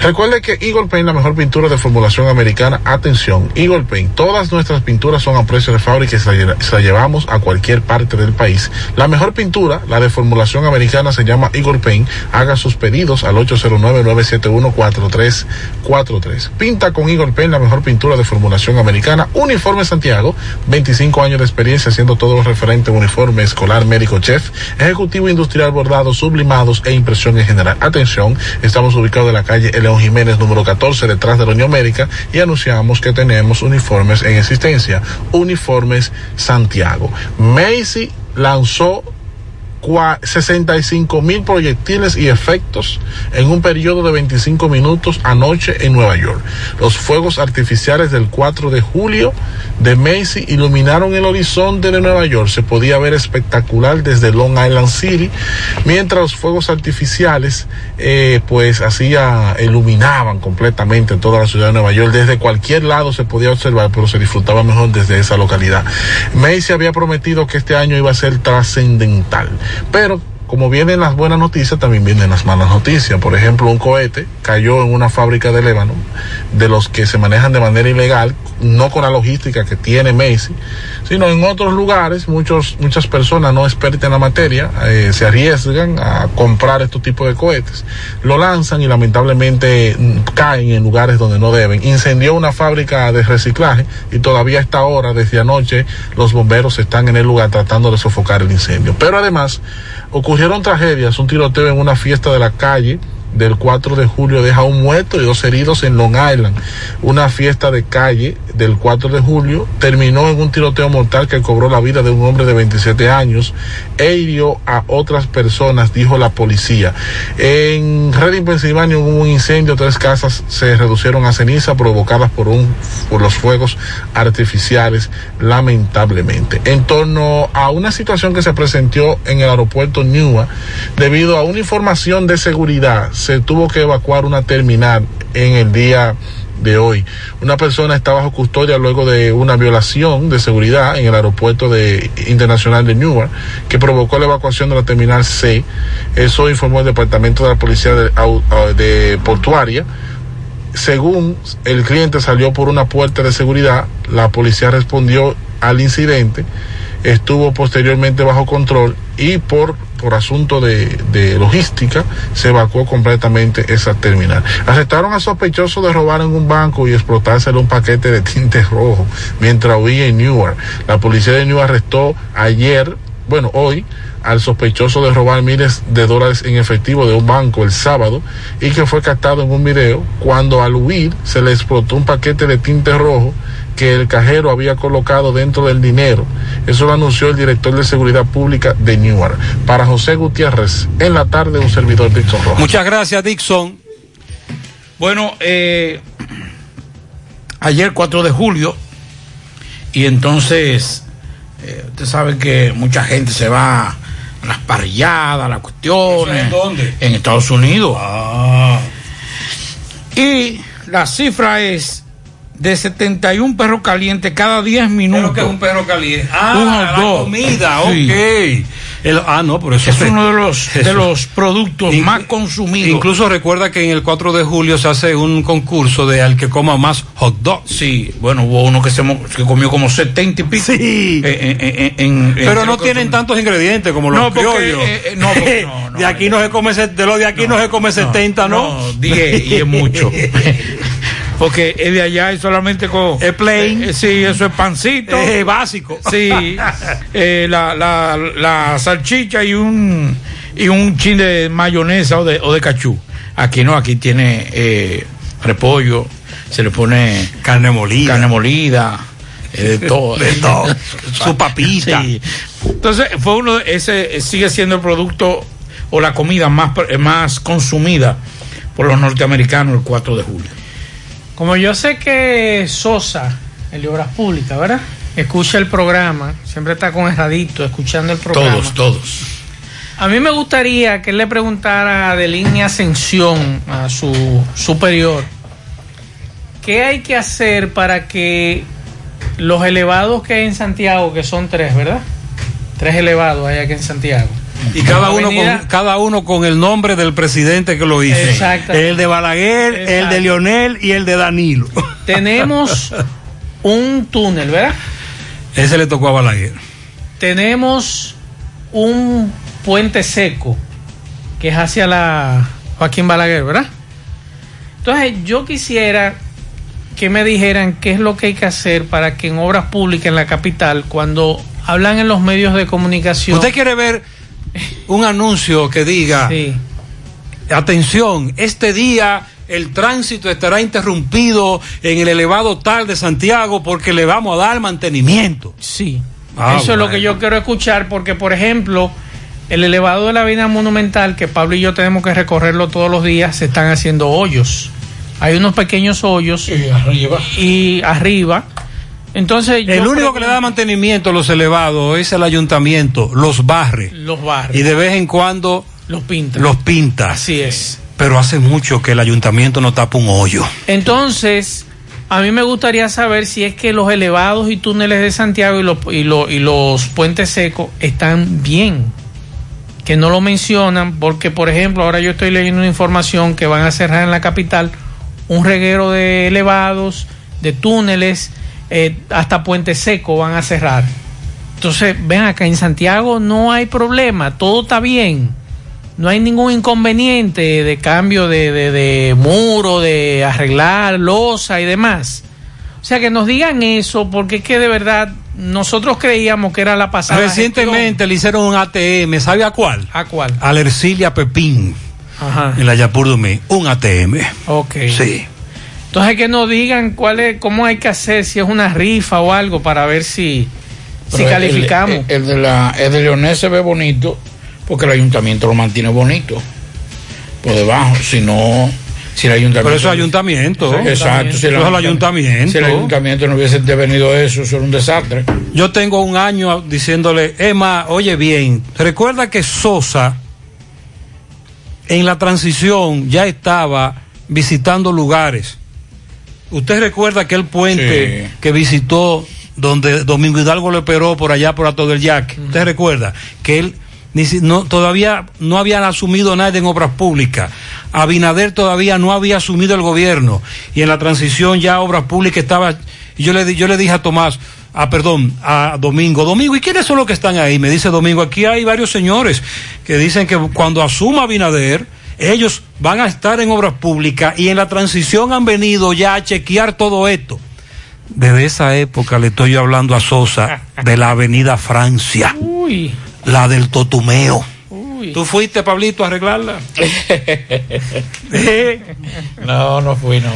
Recuerde que Eagle Paint, la mejor pintura de formulación americana, atención, Eagle Paint, todas nuestras pinturas son a precio de fábrica y se la, llevamos a cualquier parte del país. La mejor pintura, la de formulación americana, se llama Eagle Paint. Haga sus pedidos al 809-971-4343. Pinta con Eagle Paint, la mejor pintura de formulación americana. Uniforme Santiago, 25 años de experiencia haciendo todo lo referente a uniforme escolar, médico, chef, ejecutivo industrial, bordados, sublimados e impresión general. Atención, estamos ubicados en la calle León Jiménez número 14 detrás de la Unión Médica y anunciamos que tenemos uniformes en existencia. Uniformes Santiago. Macy lanzó 65 mil proyectiles y efectos en un periodo de 25 minutos anoche en Nueva York. Los fuegos artificiales del 4 de julio de Macy iluminaron el horizonte de Nueva York. Se podía ver espectacular desde Long Island City, mientras los fuegos artificiales eh, pues hacía, iluminaban completamente toda la ciudad de Nueva York. Desde cualquier lado se podía observar, pero se disfrutaba mejor desde esa localidad. Macy había prometido que este año iba a ser trascendental. Pero como vienen las buenas noticias, también vienen las malas noticias. Por ejemplo, un cohete cayó en una fábrica de Líbano, de los que se manejan de manera ilegal, no con la logística que tiene Macy, sino en otros lugares, muchos, muchas personas no expertas en la materia eh, se arriesgan a comprar estos tipos de cohetes, lo lanzan y lamentablemente mm, caen en lugares donde no deben. Incendió una fábrica de reciclaje y todavía a esta hora, desde anoche, los bomberos están en el lugar tratando de sofocar el incendio. Pero además, ocurrieron tragedias, un tiroteo en una fiesta de la calle del 4 de julio deja un muerto y dos heridos en Long Island. Una fiesta de calle del 4 de julio terminó en un tiroteo mortal que cobró la vida de un hombre de 27 años e hirió a otras personas, dijo la policía. En Reading, Pensilvania, hubo un incendio, tres casas se reducieron a ceniza provocadas por, un, por los fuegos artificiales, lamentablemente. En torno a una situación que se presentó en el aeropuerto Newark, debido a una información de seguridad, se tuvo que evacuar una terminal en el día de hoy. Una persona está bajo custodia luego de una violación de seguridad en el aeropuerto de, internacional de Newark que provocó la evacuación de la terminal C. Eso informó el Departamento de la Policía de, Portuaria. Según el cliente salió por una puerta de seguridad, la policía respondió al incidente, estuvo posteriormente bajo control y por, por asunto de, de logística se evacuó completamente esa terminal. Arrestaron a sospechosos de robar en un banco y explotárselo un paquete de tinte rojo mientras huía en Newark. La policía de Newark arrestó ayer, bueno, hoy, al sospechoso de robar miles de dólares en efectivo de un banco el sábado y que fue captado en un video cuando al huir se le explotó un paquete de tinte rojo que el cajero había colocado dentro del dinero. Eso lo anunció el director de seguridad pública de Newark. Para José Gutiérrez, en la tarde un servidor Dixon Rojas. Muchas gracias, Dixon. Bueno, eh, ayer 4 de julio, y entonces, eh, usted sabe que mucha gente se va a las parrilladas, a las cuestiones. ¿En dónde? En Estados Unidos. Ah. Y la cifra es de 71 perros calientes cada 10 minutos. que es un perro caliente. Ah, la dog. comida, Sí. ok. El- ah, no, por eso Es uno de los, de los productos más consumidos. Incluso recuerda que en el 4 de julio se hace un concurso de al que coma más hot dogs. Sí, bueno, hubo uno que se que comió como 70 y pico. Sí. Eh, eh, en- en- Pero no tienen tantos ingredientes como los No, porque, eh, eh, no, porque- no, no, de aquí no se come, de los de aquí no, se come 70, ¿no? No, 10 y es mucho. Porque es de allá y solamente con. Es plain. Eh, sí, eso es pancito. Es básico. Sí, eh, la, la, la salchicha y un y un chin de mayonesa o de, o de cachú. Aquí no, aquí tiene eh, repollo, se le pone Carne molida. carne molida, eh, de todo. De todo. Su papita. Sí. Entonces, fue uno, de- ese eh, sigue siendo el producto o la comida más, más consumida por los norteamericanos el 4 de julio. Como yo sé que Sosa, el de Obras Públicas, ¿verdad? Escucha el programa, siempre está con erradito escuchando el programa. Todos, todos. A mí me gustaría que él le preguntara de línea Ascensión a su superior, ¿qué hay que hacer para que los elevados que hay en Santiago, que son tres, ¿verdad? Tres elevados hay aquí en Santiago. Y cada uno, con, cada uno con el nombre del presidente que lo hizo. Exacto. El de Balaguer, el de Lionel y el de Danilo. Tenemos un túnel, ¿verdad? Ese le tocó a Balaguer. Tenemos un puente seco que es hacia la Joaquín Balaguer, ¿verdad? Entonces yo quisiera que me dijeran qué es lo que hay que hacer para que en obras públicas en la capital, cuando hablan en los medios de comunicación... ¿Usted quiere ver un anuncio que diga, atención, este día el tránsito estará interrumpido en el elevado tal de Santiago porque le vamos a dar mantenimiento? Sí. Ah, Eso es lo que yo quiero escuchar porque, por ejemplo, el elevado de la Avenida Monumental, que Pablo y yo tenemos que recorrerlo todos los días, se están haciendo hoyos. Hay unos pequeños hoyos arriba. y arriba. Entonces, El único que le da mantenimiento a los elevados es el ayuntamiento, los barre. los barrios Y de vez en cuando los pintan. los pinta. Así es. Pero hace mucho que el ayuntamiento no tapa un hoyo. Entonces, a mí me gustaría saber si es que los elevados y túneles de Santiago y los, y lo- y los puentes secos están bien. Que no lo mencionan, porque, por ejemplo, ahora yo estoy leyendo una información que van a cerrar en la capital un reguero de elevados, de túneles, eh, hasta Puente Seco van a cerrar. Entonces, ven acá, en Santiago no hay problema, todo está bien. No hay ningún inconveniente de cambio de, de, de muro, de arreglar losa y demás. O sea, que nos digan eso, porque es que de verdad nosotros creíamos que era la pasada. Recientemente le hicieron un ATM, ¿sabe a cuál? ¿A cuál? A la Ercilia Pepín. Ajá. en la Yapur Dumí, un ATM. Ok. Sí. Entonces que nos digan cuál es, cómo hay que hacer, si es una rifa o algo para ver si, si el- calificamos. El, el de la, el de Leonel se ve bonito porque el ayuntamiento lo mantiene bonito por debajo. Si no, si el ayuntamiento. Pero eso es ayuntamiento. Exacto. Si Eso es el ayuntamiento. Si el ayuntamiento no hubiese devenido eso, eso era un desastre. Yo tengo un año diciéndole, Emma, oye bien, recuerda que Sosa en la transición ya estaba visitando lugares. Usted recuerda aquel puente que visitó donde Domingo Hidalgo le operó por allá por Ato del Yaque. Usted recuerda que él ni si- no, todavía no habían asumido nada en obras públicas. Abinader todavía no había asumido el gobierno y en la transición ya obras públicas estaba. Y yo le, yo le dije a Tomás, ah, perdón, a Domingo, Domingo, ¿y quiénes son los que están ahí? Me dice Domingo, aquí hay varios señores que dicen que cuando asuma Abinader, ellos van a estar en obras públicas y en la transición han venido ya a chequear todo esto. Desde esa época le estoy hablando a Sosa de la Avenida Francia, Uy. la del Totumeo. ¿Tú fuiste, Pablito, a arreglarla? No, no fui, no.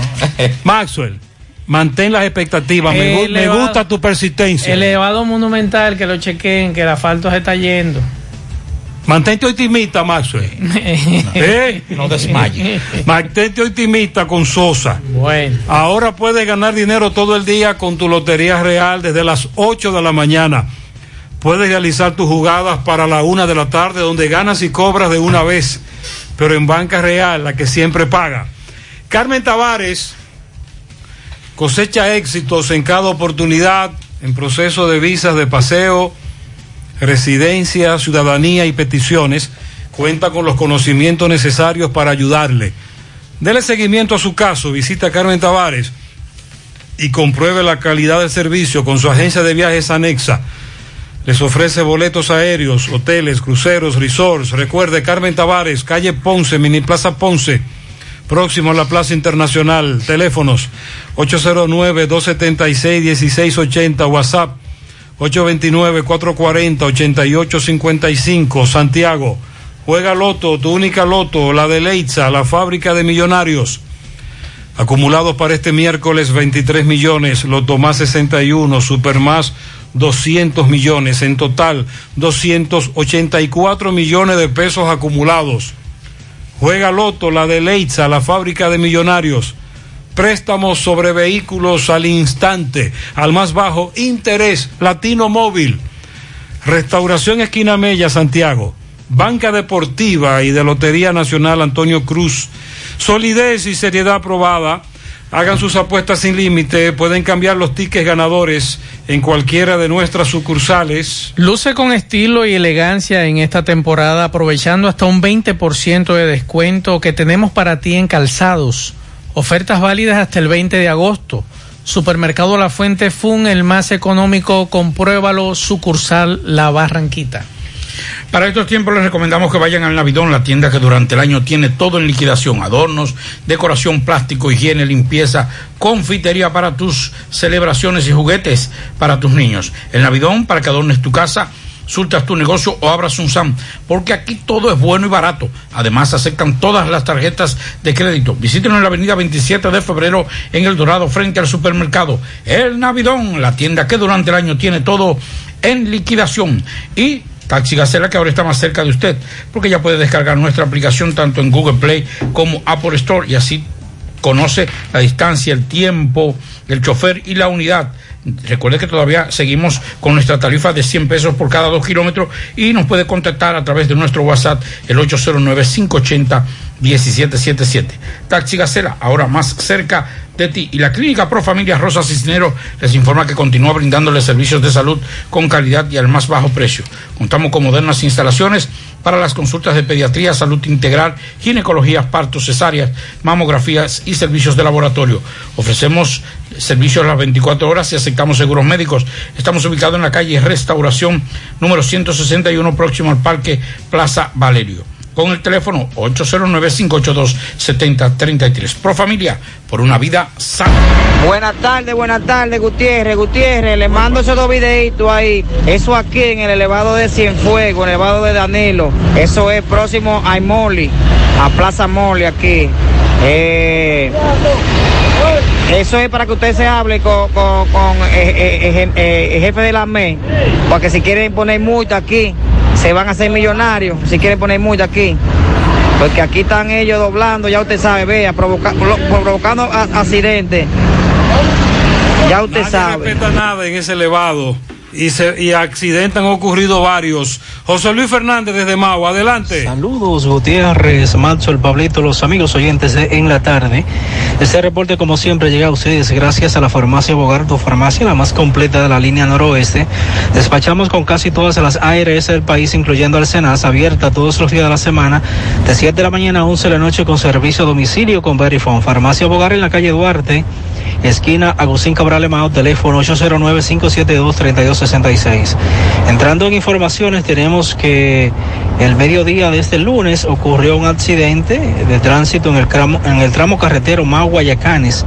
Maxwell, mantén las expectativas. Me, gusta tu persistencia. Elevado monumental, que lo chequeen, que el asfalto se está yendo. Mantente optimista, Maxwell. ¿Eh? No desmaye. Mantente optimista con Sosa. Bueno. Ahora puedes ganar dinero todo el día con tu Lotería Real desde las 8 de la mañana. Puedes realizar tus jugadas para la una de la tarde donde ganas y cobras de una vez, pero en Banca Real, la que siempre paga. Carmen Tavares cosecha éxitos en cada oportunidad en proceso de visas de paseo, residencia, ciudadanía y peticiones. Cuenta con los conocimientos necesarios para ayudarle. Dele seguimiento a su caso, visita a Carmen Tavares y compruebe la calidad del servicio con su agencia de viajes anexa. Les ofrece boletos aéreos, hoteles, cruceros, resorts. Recuerde, Carmen Tavares, calle Ponce, Mini Plaza Ponce, próximo a la Plaza Internacional. Teléfonos 809-276-1680, WhatsApp 829-440-8855, Santiago. Juega Loto, tu única Loto, la de Leitza, la fábrica de millonarios. Acumulados para este miércoles 23 millones, Loto más 61, Super más 200 millones, en total 284 millones de pesos acumulados. Juega Loto, la de Leitza, la fábrica de millonarios. Préstamos sobre vehículos al instante, al más bajo interés, Latino Móvil. Restauración Esquina Mella, Santiago. Banca Deportiva y de Lotería Nacional Antonio Cruz. Solidez y seriedad aprobada. Hagan sus apuestas sin límite. Pueden cambiar los tickets ganadores en cualquiera de nuestras sucursales. Luce con estilo y elegancia en esta temporada, aprovechando hasta un 20% de descuento que tenemos para ti en calzados. Ofertas válidas hasta el 20 de agosto. Supermercado La Fuente Fun, el más económico, compruébalo, sucursal La Barranquita. Para estos tiempos les recomendamos que vayan al Navidón, la tienda que durante el año tiene todo en liquidación, adornos, decoración, plástico, higiene, limpieza, confitería para tus celebraciones y juguetes para tus niños. El Navidón para que adornes tu casa, surtas tu negocio o abras un SAM, porque aquí todo es bueno y barato. Además aceptan todas las tarjetas de crédito. Visítenos en la avenida 27 de febrero en El Dorado frente al supermercado. El Navidón, la tienda que durante el año tiene todo en liquidación. Y Taxi Gacela que ahora está más cerca de usted, porque ya puede descargar nuestra aplicación tanto en Google Play como Apple Store y así conoce la distancia, el tiempo, el chofer y la unidad. Recuerde que todavía seguimos con nuestra tarifa de 100 pesos por cada dos kilómetros y nos puede contactar a través de nuestro WhatsApp el 809-580-1777. Taxi Gacela, ahora más cerca de ti. Y la Clínica Pro Familia Rosa Cisnero les informa que continúa brindándole servicios de salud con calidad y al más bajo precio. Contamos con modernas instalaciones para las consultas de pediatría, salud integral, ginecología, partos, cesáreas, mamografías y servicios de laboratorio. Ofrecemos servicios las 24 horas y aceptamos seguros médicos. Estamos ubicados en la calle Restauración número 161 próximo al Parque Plaza Valerio. Con el teléfono 809-582-7033. Pro Familia, por una vida sana. Buenas tardes, buenas tardes, Gutiérrez. Gutiérrez, le mando esos dos videitos ahí. Eso aquí en el elevado de Cienfuegos, el elevado de Danilo. Eso es próximo a Moli, a Plaza Moli aquí. Eh, eso es para que usted se hable con, con- jefe de la ME, porque si quieren poner multa aquí, se van a hacer millonarios, si quieren poner multa aquí. Porque aquí están ellos doblando, ya usted sabe, vea, provoca- provocando accidentes. Ya usted Nadie sabe. respeta nada en ese elevado y, se, y accidentes han ocurrido varios. José Luis Fernández desde Mau, adelante. Saludos, Gutiérrez, Macho, el Pablito, los amigos oyentes de En la Tarde. Este reporte, como siempre, llega a ustedes gracias a la farmacia Bogar, tu farmacia, la más completa de la línea noroeste. Despachamos con casi todas las ARS del país, incluyendo al abierta todos los días de la semana, de 7 de la mañana a 11 de la noche, con servicio a domicilio con Verifone. Farmacia Bogar en la calle Duarte, esquina Agustín Cabral Emao, teléfono 809-572-3266. Entrando en informaciones, tenemos que el mediodía de este lunes ocurrió un accidente de tránsito en el, tramo- en el tramo carretero Mau Guayacanes,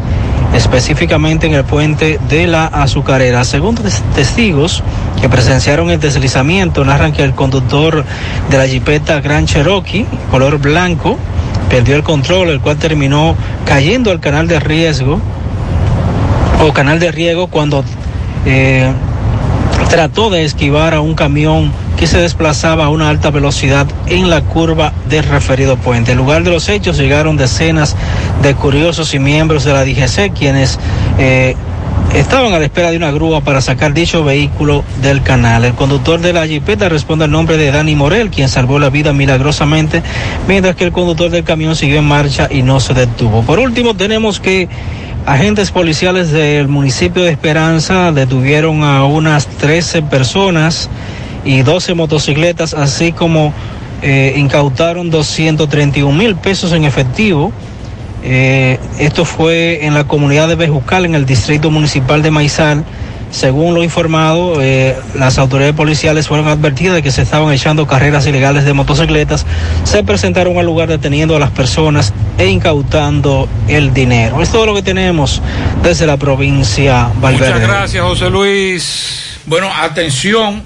específicamente en el puente de la Azucarera. Según tes- testigos que presenciaron el deslizamiento, narran que el conductor de la jipeta Gran Cherokee, color blanco, perdió el control, el cual terminó cayendo al canal de riesgo o canal de riego cuando eh, trató de esquivar a un camión que se desplazaba a una alta velocidad en la curva del referido puente. En lugar de los hechos llegaron decenas de curiosos y miembros de la DGC quienes eh, estaban a la espera de una grúa para sacar dicho vehículo del canal. El conductor de la jipeta responde al nombre de Dani Morel, quien salvó la vida milagrosamente, mientras que el conductor del camión siguió en marcha y no se detuvo. Por último, tenemos que agentes policiales del municipio de Esperanza detuvieron a unas 13 personas y 12 motocicletas, así como eh, incautaron 231 mil pesos en efectivo. Eh, esto fue en la comunidad de Bejucal, en el distrito municipal de Maizal. Según lo informado, eh, las autoridades policiales fueron advertidas de que se estaban echando carreras ilegales de motocicletas. Se presentaron al lugar deteniendo a las personas e incautando el dinero. Es todo lo que tenemos desde la provincia Valverde. Muchas gracias, José Luis. Bueno, atención,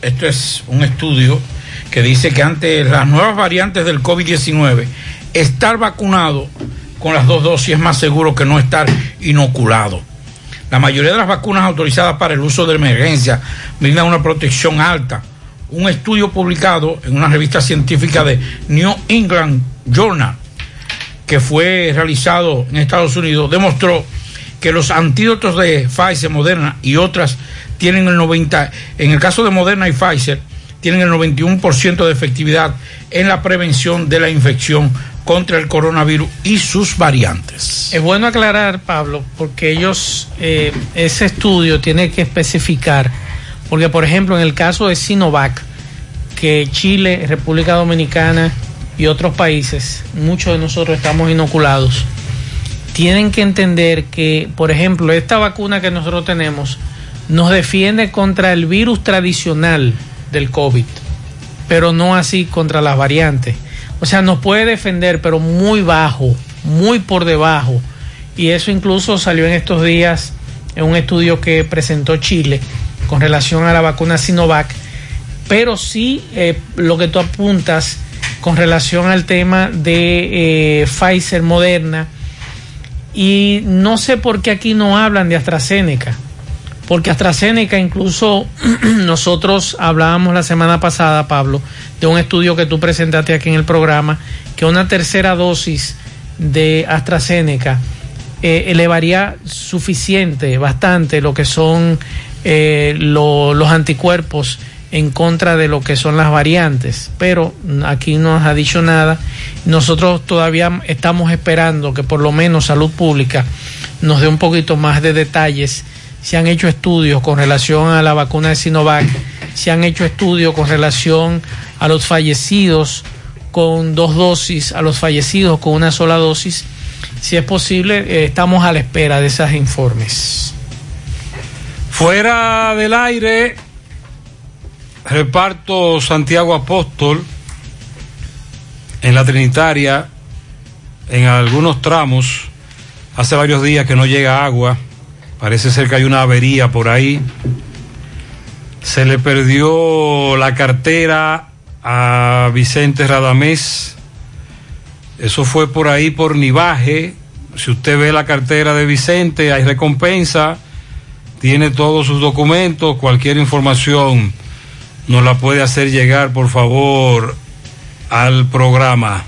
esto es un estudio que dice que ante las nuevas variantes del COVID-19, estar vacunado con las dos dosis es más seguro que no estar inoculado. La mayoría de las vacunas autorizadas para el uso de emergencia brindan una protección alta. Un estudio publicado en una revista científica de New England Journal, que fue realizado en Estados Unidos, demostró que los antídotos de Pfizer, Moderna y otras tienen el 90, en el caso de Moderna y Pfizer, tienen el 91% de efectividad en la prevención de la infección contra el coronavirus y sus variantes. Es bueno aclarar, Pablo, porque ellos, eh, ese estudio tiene que especificar, porque por ejemplo en el caso de Sinovac, que Chile, República Dominicana y otros países, muchos de nosotros estamos inoculados, tienen que entender que, por ejemplo, esta vacuna que nosotros tenemos nos defiende contra el virus tradicional del COVID, pero no así contra las variantes. O sea, nos puede defender, pero muy bajo, muy por debajo. Y eso incluso salió en estos días en un estudio que presentó Chile con relación a la vacuna Sinovac. Pero sí eh, lo que tú apuntas con relación al tema de eh, Pfizer Moderna. Y no sé por qué aquí no hablan de AstraZeneca. Porque AstraZeneca, incluso nosotros hablábamos la semana pasada, Pablo, de un estudio que tú presentaste aquí en el programa, que una tercera dosis de AstraZeneca eh, elevaría suficiente, bastante, lo que son eh, lo- los anticuerpos en contra de lo que son las variantes. Pero aquí no nos ha dicho nada. Nosotros todavía estamos esperando que por lo menos Salud Pública nos dé un poquito más de detalles se han hecho estudios con relación a la vacuna de Sinovac, se han hecho estudios con relación a los fallecidos con dos dosis, a los fallecidos con una sola dosis. Si es posible, eh, estamos a la espera de esos informes. Fuera del aire, reparto Santiago Apóstol. en la Trinitaria, en algunos tramos, hace varios días que no llega agua. Parece ser que hay una avería por ahí. Se le perdió la cartera a Vicente Radamés. Eso fue por ahí por Nivaje. Si usted ve la cartera de Vicente, hay recompensa. Tiene todos sus documentos. Cualquier información nos la puede hacer llegar, por favor, al programa.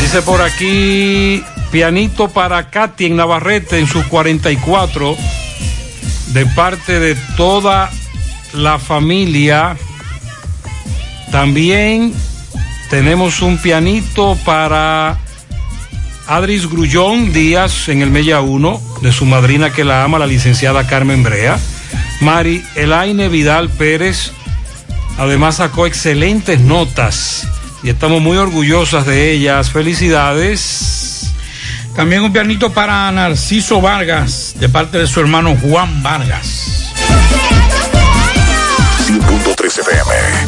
Dice por aquí, pianito para Katy en Navarrete en sus 44, de parte de toda la familia. También tenemos un pianito para Adris Grullón Díaz en el Mella 1, de su madrina que la ama, la licenciada Carmen Brea. Mari Elaine Vidal Pérez, además sacó excelentes notas y estamos muy orgullosas de ellas. Felicidades. También un pianito para Narciso Vargas, de parte de su hermano Juan Vargas. 100.3 FM.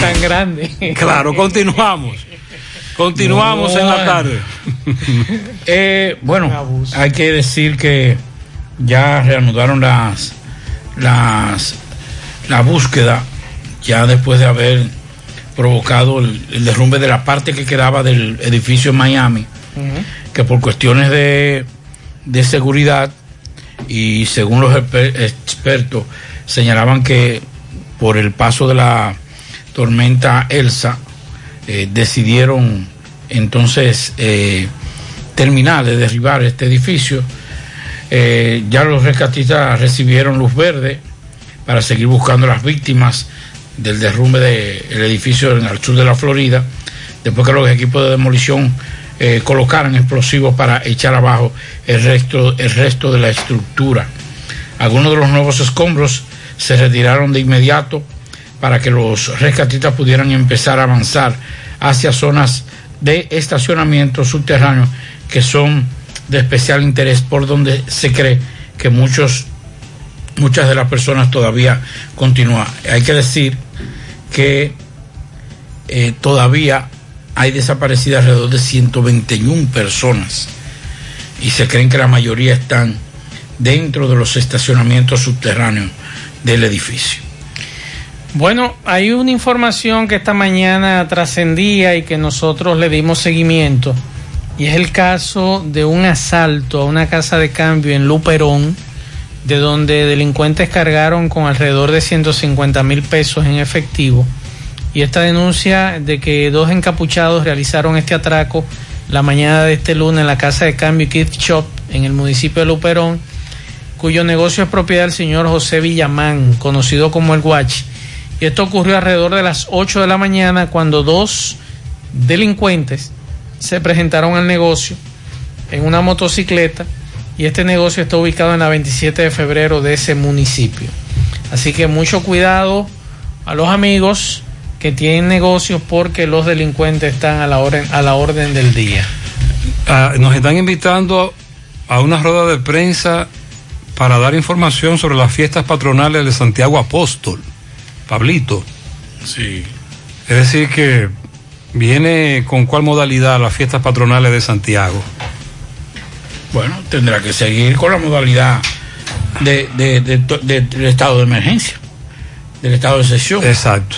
Tan grande. Claro, continuamos. Continuamos en la tarde. Eh, bueno, hay que decir que ya reanudaron las, las la búsqueda ya después de haber provocado el, el derrumbe de la parte que quedaba del edificio en Miami, que por cuestiones de, de seguridad y según los exper- expertos señalaban que por el paso de la tormenta Elsa eh, decidieron entonces eh, terminar de derribar este edificio. Eh, ya los rescatistas recibieron luz verde para seguir buscando las víctimas del derrumbe del edificio en el sur de la Florida, después que los equipos de demolición colocaran explosivos para echar abajo el resto, el resto de la estructura. Algunos de los nuevos escombros se retiraron de inmediato para que los rescatistas pudieran empezar a avanzar hacia zonas de estacionamiento subterráneo que son de especial interés por donde se cree que muchos muchas de las personas todavía continúan. Hay que decir que eh, todavía hay desaparecidas alrededor de 121 personas y se creen que la mayoría están dentro de los estacionamientos subterráneos del edificio. Bueno, hay una información que esta mañana trascendía y que nosotros le dimos seguimiento. Y es el caso de un asalto a una casa de cambio en Luperón, de donde delincuentes cargaron con alrededor de 150 mil pesos en efectivo. Y esta denuncia de que dos encapuchados realizaron este atraco la mañana de este lunes en la casa de cambio Kit Shop en el municipio de Luperón, cuyo negocio es propiedad del señor José Villamán, conocido como el Guachi. Y esto ocurrió alrededor de las 8 de la mañana cuando dos delincuentes se presentaron al negocio en una motocicleta y este negocio está ubicado en la 27 de febrero de ese municipio. Así que mucho cuidado a los amigos que tienen negocios porque los delincuentes están a la orden, del día. Ah, nos están invitando a una rueda de prensa para dar información sobre las fiestas patronales de Santiago Apóstol. Pablito. Sí. Es decir, que viene con cuál modalidad las fiestas patronales de Santiago. Bueno, tendrá que seguir con la modalidad de, de- de- de- del estado de emergencia, del estado de sesión. Exacto.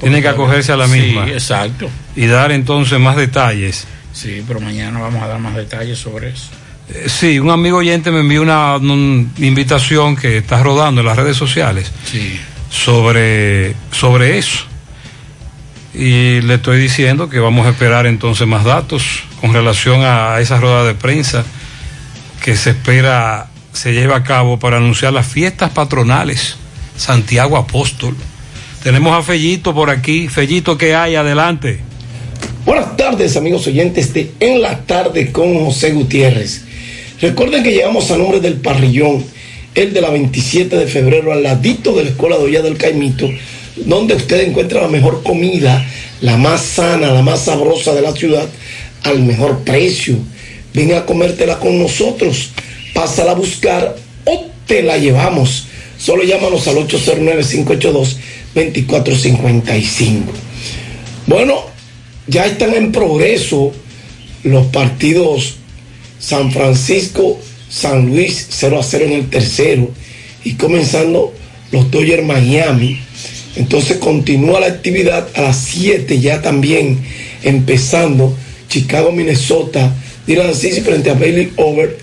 Tiene que acogerse a la misma. Sí, exacto. Y dar entonces más detalles. Sí, pero mañana vamos a dar más detalles sobre eso. Eh, Sí, un amigo oyente me envió una, un- invitación que está rodando en las redes sociales Sí. Sobre, sobre eso. Y le estoy diciendo que vamos a esperar entonces más datos con relación a esa rueda de prensa que se espera se lleve a cabo para anunciar las fiestas patronales Santiago Apóstol. Tenemos a Fellito por aquí. Fellito, ¿qué hay? Adelante. Buenas tardes, amigos oyentes de En la Tarde con José Gutiérrez. Recuerden que llegamos a nombre del parrillón, el de la 27 de febrero, al ladito de la Escuela de Olla del Caimito, donde usted encuentra la mejor comida, la más sana, la más sabrosa de la ciudad, al mejor precio. Ven a comértela con nosotros, pásala a buscar o te la llevamos. Solo llámanos al 809-582-2455. Bueno, ya están en progreso los partidos San Francisco, San Luis 0 a 0 en el tercero y comenzando los Dodgers Miami. Entonces continúa la actividad a las 7 ya también empezando Chicago, Minnesota, Dylan Cease frente a Bailey Over.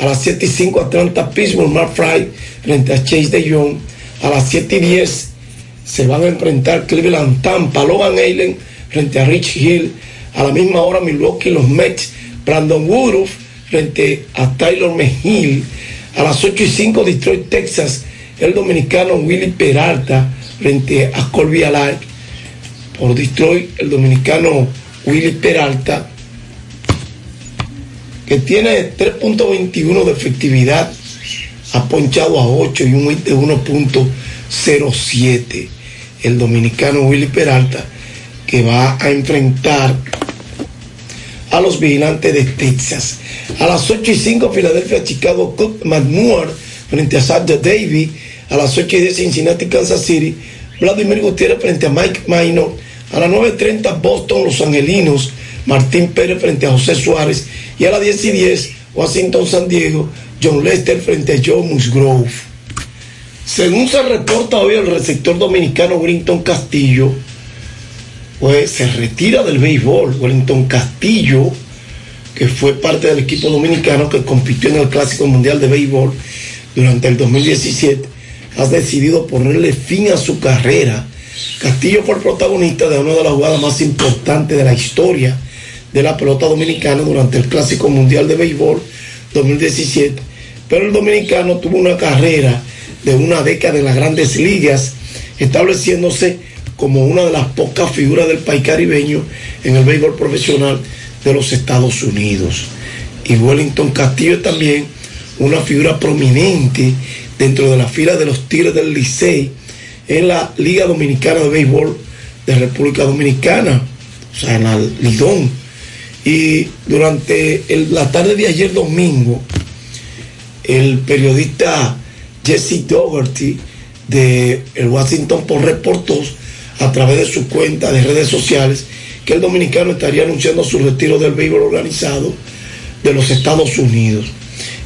A las 7 y 5 Atlanta, Pittsburgh, Mark Fry frente a Chase de Jong. A las 7 y 10 se van a enfrentar Cleveland, Tampa, Logan Allen frente a Rich Hill. A la misma hora Milwaukee, los Mets, Brandon Woodruff frente a Tyler Mejil. A las 8 y 5 Detroit, Texas, el dominicano Willy Peralta frente a Colby Alay. Por Detroit, el dominicano Willy Peralta, que tiene 3.21 de efectividad, ha ponchado a 8 y un hit de 1.07. El dominicano Willy Peralta, que va a enfrentar a los vigilantes de Texas. A las 8 y 5, Filadelfia, Chicago, Cook, McMoore frente a Sadja Davy. A las 8 y 10, Cincinnati, Kansas City. Vladimir Gutiérrez frente a Mike Minor. A las 9.30, Boston, Los Angelinos. Martín Pérez frente a José Suárez. Y a las 10 y 10, Washington, San Diego. John Lester frente a Joe Musgrove. Según se reporta hoy, el receptor dominicano Wellington Castillo pues se retira del béisbol. Wellington Castillo, que fue parte del equipo dominicano que compitió en el Clásico Mundial de Béisbol durante el 2017, ha decidido ponerle fin a su carrera. Castillo fue el protagonista de una de las jugadas más importantes de la historia de la pelota dominicana durante el Clásico Mundial de Béisbol 2017. Pero el dominicano tuvo una carrera de una década en las grandes ligas, estableciéndose como una de las pocas figuras del país caribeño en el béisbol profesional de los Estados Unidos. Y Wellington Castillo es también una figura prominente dentro de la fila de los Tigres del Licey en la Liga Dominicana de Béisbol de República Dominicana, o sea, en la Lidón. Y durante la tarde de ayer domingo, el periodista Jesse Dougherty de el Washington Post reportó a través de su cuenta de redes sociales que el dominicano estaría anunciando su retiro del béisbol organizado de los Estados Unidos.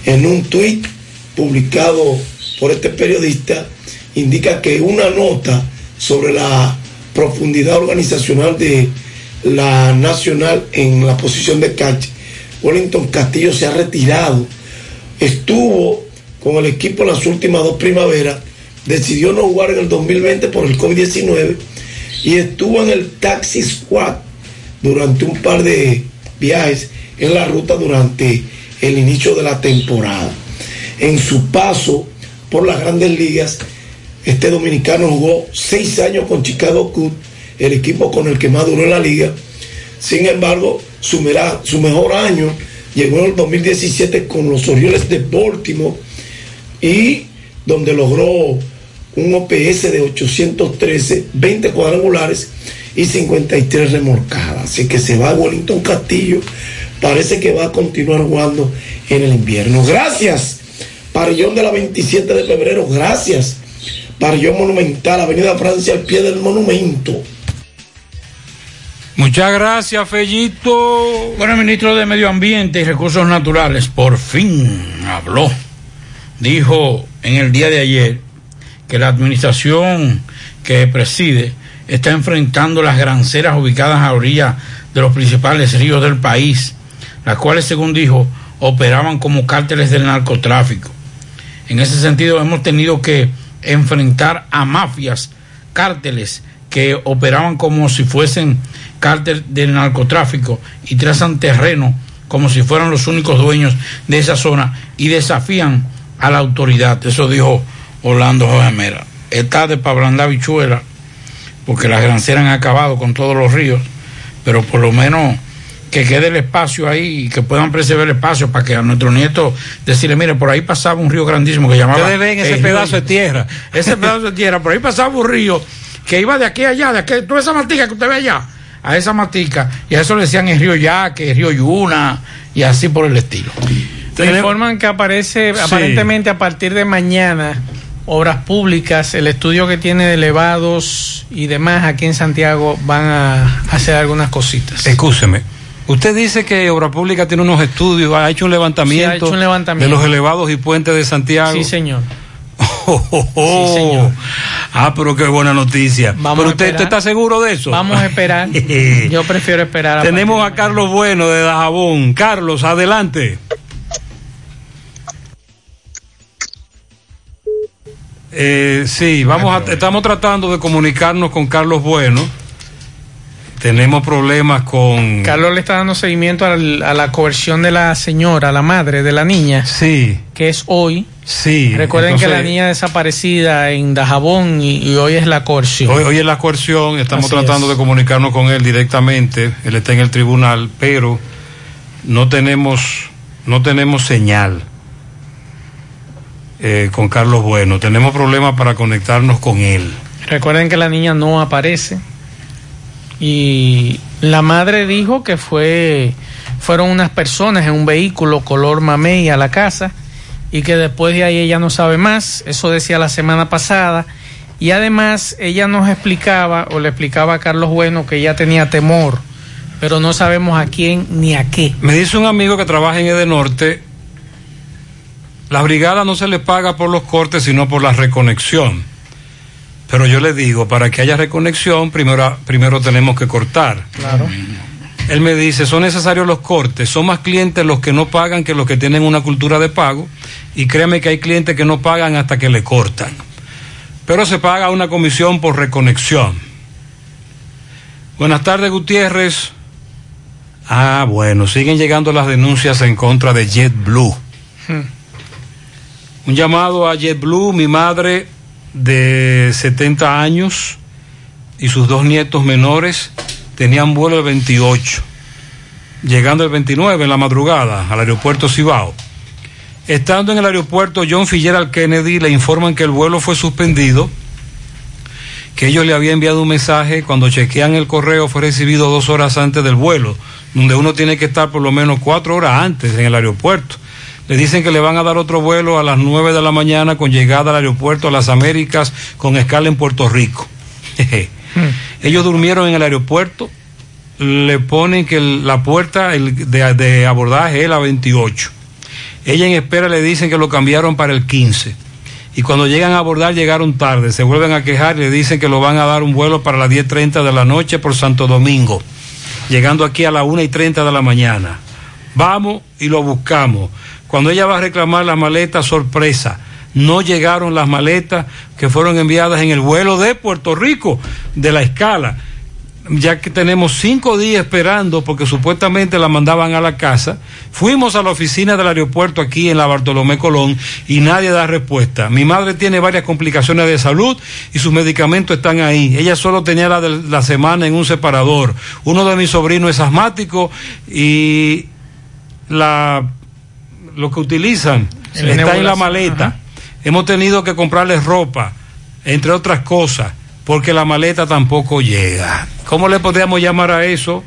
En un tuit publicado por este periodista indica que una nota sobre la profundidad organizacional de la nacional en la posición de catch, Wellington Castillo se ha retirado, estuvo con el equipo en las últimas dos primaveras, decidió no jugar en el 2020 por el COVID-19 y estuvo en el Taxi Squad durante un par de viajes en la ruta durante el inicio de la temporada. En su paso por las grandes ligas, este dominicano jugó seis años con Chicago Cubs, el equipo con el que más duró en la liga. Sin embargo, su, mera- su mejor año llegó en el 2017 con los Orioles de Baltimore y donde logró un OPS de 813, 20 cuadrangulares y 53 remolcadas. Así que se va a Wellington Castillo. Parece que va a continuar jugando en el invierno. Gracias, Parillón de la 27 de febrero. Gracias, Parillón Monumental, Avenida Francia, al pie del monumento. Muchas gracias, Fellito. Bueno, el ministro de Medio Ambiente y Recursos Naturales por fin habló. Dijo en el día de ayer que la administración que preside está enfrentando las granceras ubicadas a orilla de los principales ríos del país, las cuales, según dijo, operaban como cárteles del narcotráfico. En ese sentido, hemos tenido que enfrentar a mafias, cárteles que operaban como si fuesen cártel del narcotráfico y trazan terreno como si fueran los únicos dueños de esa zona y desafían a la autoridad. Eso dijo Orlando Jorge Mera. Está de para ablandar bichuela, porque las granceras han acabado con todos los ríos, pero por lo menos que quede el espacio ahí y que puedan preservar el espacio para que a nuestros nietos decirle, mire, por ahí pasaba un río grandísimo que llamaba... Ustedes ven ese pedazo de tierra. ese pedazo de tierra, por ahí pasaba un río que iba de aquí a allá, de aquí, toda esa matica que usted ve allá, a esa matica, y a eso le decían el río Yaque, el río Yuna, y así por el estilo. Me informan que aparece Sí. aparentemente a partir de mañana obras públicas, el estudio que tiene de elevados y demás aquí en Santiago van a hacer algunas cositas. Escúcheme. Usted dice que Obra Pública tiene unos estudios, ha hecho un levantamiento, Sí, ha hecho un levantamiento. de los elevados y puentes de Santiago. Sí, señor. Oh, oh, oh. Ah, pero qué buena noticia. Vamos pero usted está seguro de eso. Vamos a esperar. Yo prefiero esperar. a Tenemos a Carlos Bueno de Dajabón. Carlos, adelante. Eh, sí, vamos a- estamos tratando de comunicarnos con Carlos Bueno. Tenemos problemas con... Carlos le está dando seguimiento al- a la coerción de la señora, la madre de la niña. Sí. Que es hoy. Sí. Recuerden que la niña desaparecida en Dajabón y, y hoy es la coerción. Hoy, hoy es la coerción, estamos Así tratando es. de comunicarnos con él directamente, él está en el tribunal, pero no tenemos, no tenemos señal eh, con Carlos Bueno, tenemos problemas para conectarnos con él. Recuerden que la niña no aparece. Y la madre dijo que fue fueron unas personas en un vehículo color mamey a la casa y que después de ahí ella no sabe más. Eso decía la semana pasada. Y además ella nos explicaba o le explicaba a Carlos Bueno que ella tenía temor, pero no sabemos a quién ni a qué. Me dice un amigo que trabaja en Edenorte, la brigada no se le paga por los cortes, sino por la reconexión. Pero yo le digo, para que haya reconexión, primero, primero tenemos que cortar. Claro. Él me dice, son necesarios los cortes, son más clientes los que no pagan que los que tienen una cultura de pago, y créeme que hay clientes que no pagan hasta que le cortan. Pero se paga una comisión por reconexión. Buenas tardes, Gutiérrez. Ah, bueno, siguen llegando las denuncias en contra de JetBlue. Un llamado a JetBlue, mi madre de 70 años y sus dos nietos menores tenían vuelo el 28, llegando el 29 en la madrugada al aeropuerto Cibao. Estando en el aeropuerto John Fitzgerald Kennedy, le informan que el vuelo fue suspendido, que ellos le habían enviado un mensaje, cuando chequean el correo fue recibido dos horas antes del vuelo, donde uno tiene que estar por lo menos cuatro horas antes en el aeropuerto. Le dicen que le van a dar otro vuelo a las 9 de la mañana con llegada al aeropuerto a las Américas con escala en Puerto Rico. Ellos durmieron en el aeropuerto, le ponen que la puerta el de, de abordaje es la 28. Ella en espera le dicen que lo cambiaron para el 15. Y cuando llegan a abordar llegaron tarde, se vuelven a quejar y le dicen que lo van a dar un vuelo para las 10.30 de la noche por Santo Domingo, llegando aquí a las 1 y 30 de la mañana. Vamos y lo buscamos. Cuando ella va a reclamar las maletas, sorpresa, no llegaron las maletas que fueron enviadas en el vuelo de Puerto Rico, de la escala. ya que tenemos cinco días esperando porque supuestamente la mandaban a la casa. Fuimos a la oficina del aeropuerto aquí en la Bartolomé Colón y nadie da respuesta. Mi madre tiene varias complicaciones de salud y sus medicamentos están ahí. Ella solo tenía la de la semana en un separador. Uno de mis sobrinos es asmático y la lo que utilizan está en la maleta. Hemos tenido que comprarles ropa, entre otras cosas, porque la maleta tampoco llega. ¿Cómo le podríamos llamar a eso?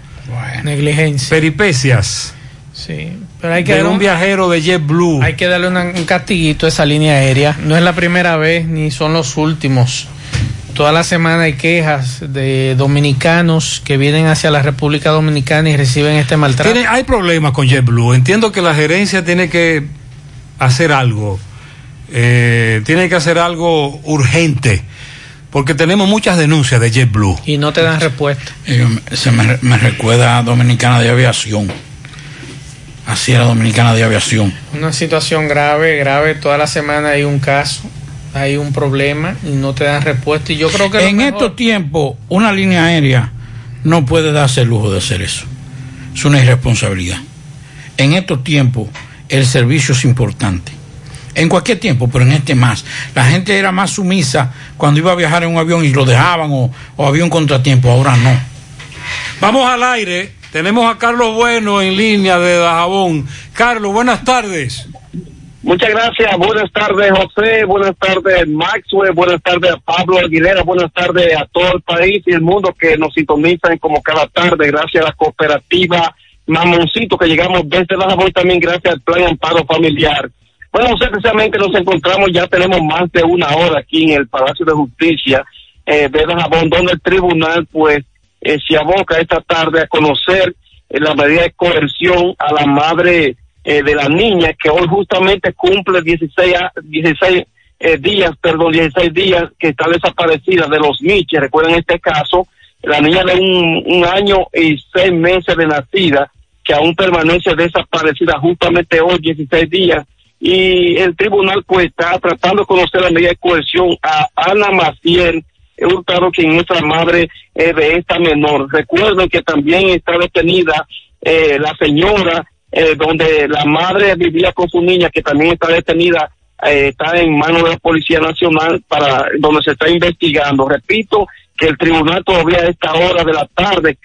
Negligencia. Peripecias. Sí, pero hay que de dar un un- viajero de JetBlue. Hay que darle una- un castiguito a esa línea aérea. No es la primera vez ni son los últimos. Toda la semana hay quejas de dominicanos que vienen hacia la República Dominicana y reciben este maltrato. Tiene- hay problemas con JetBlue. Entiendo que la gerencia tiene que hacer algo. Eh, tiene que hacer algo urgente. Porque tenemos muchas denuncias de JetBlue. Y no te dan respuesta. Eh, se me, me recuerda a Dominicana de Aviación. Así era Dominicana de Aviación. Una situación grave, grave. Toda la semana hay un caso, hay un problema y no te dan respuesta. Y yo creo que En mejor- estos tiempos, una línea aérea no puede darse el lujo de hacer eso. Es una irresponsabilidad. En estos tiempos, el servicio es importante. En cualquier tiempo, pero en este más. La gente era más sumisa cuando iba a viajar en un avión y lo dejaban o, o había un contratiempo. Ahora no. Vamos al aire. Tenemos a Carlos Bueno en línea de Dajabón. Carlos, buenas tardes. Muchas gracias. Buenas tardes, José. Buenas tardes, Maxwell. Buenas tardes a Pablo Aguilera. Buenas tardes a todo el país y el mundo que nos sintonizan como cada tarde. Gracias a la cooperativa Mamoncito que llegamos desde Dajabón. También gracias al Plan Amparo Familiar. Bueno, José, precisamente nos encontramos, ya tenemos más de una hora aquí en el Palacio de Justicia eh, de Dajabón, donde el tribunal, pues, eh, se aboca esta tarde a conocer eh, la medida de coerción a la madre eh, de la niña que hoy justamente cumple 16, a- 16 eh, días, perdón, 16 días que está desaparecida de los Miches. Recuerden este caso, la niña de un, un año y seis meses de nacida que aún permanece desaparecida justamente hoy, 16 días. Y el tribunal pues está tratando de conocer la medida de coerción a Ana Maciel Hurtado, quien es la madre eh, de esta menor. Recuerden que también está detenida eh, la señora eh, donde la madre vivía con su niña, que también está detenida, eh, está en manos de la Policía Nacional, para donde se está investigando. Repito que el tribunal todavía a esta hora de la tarde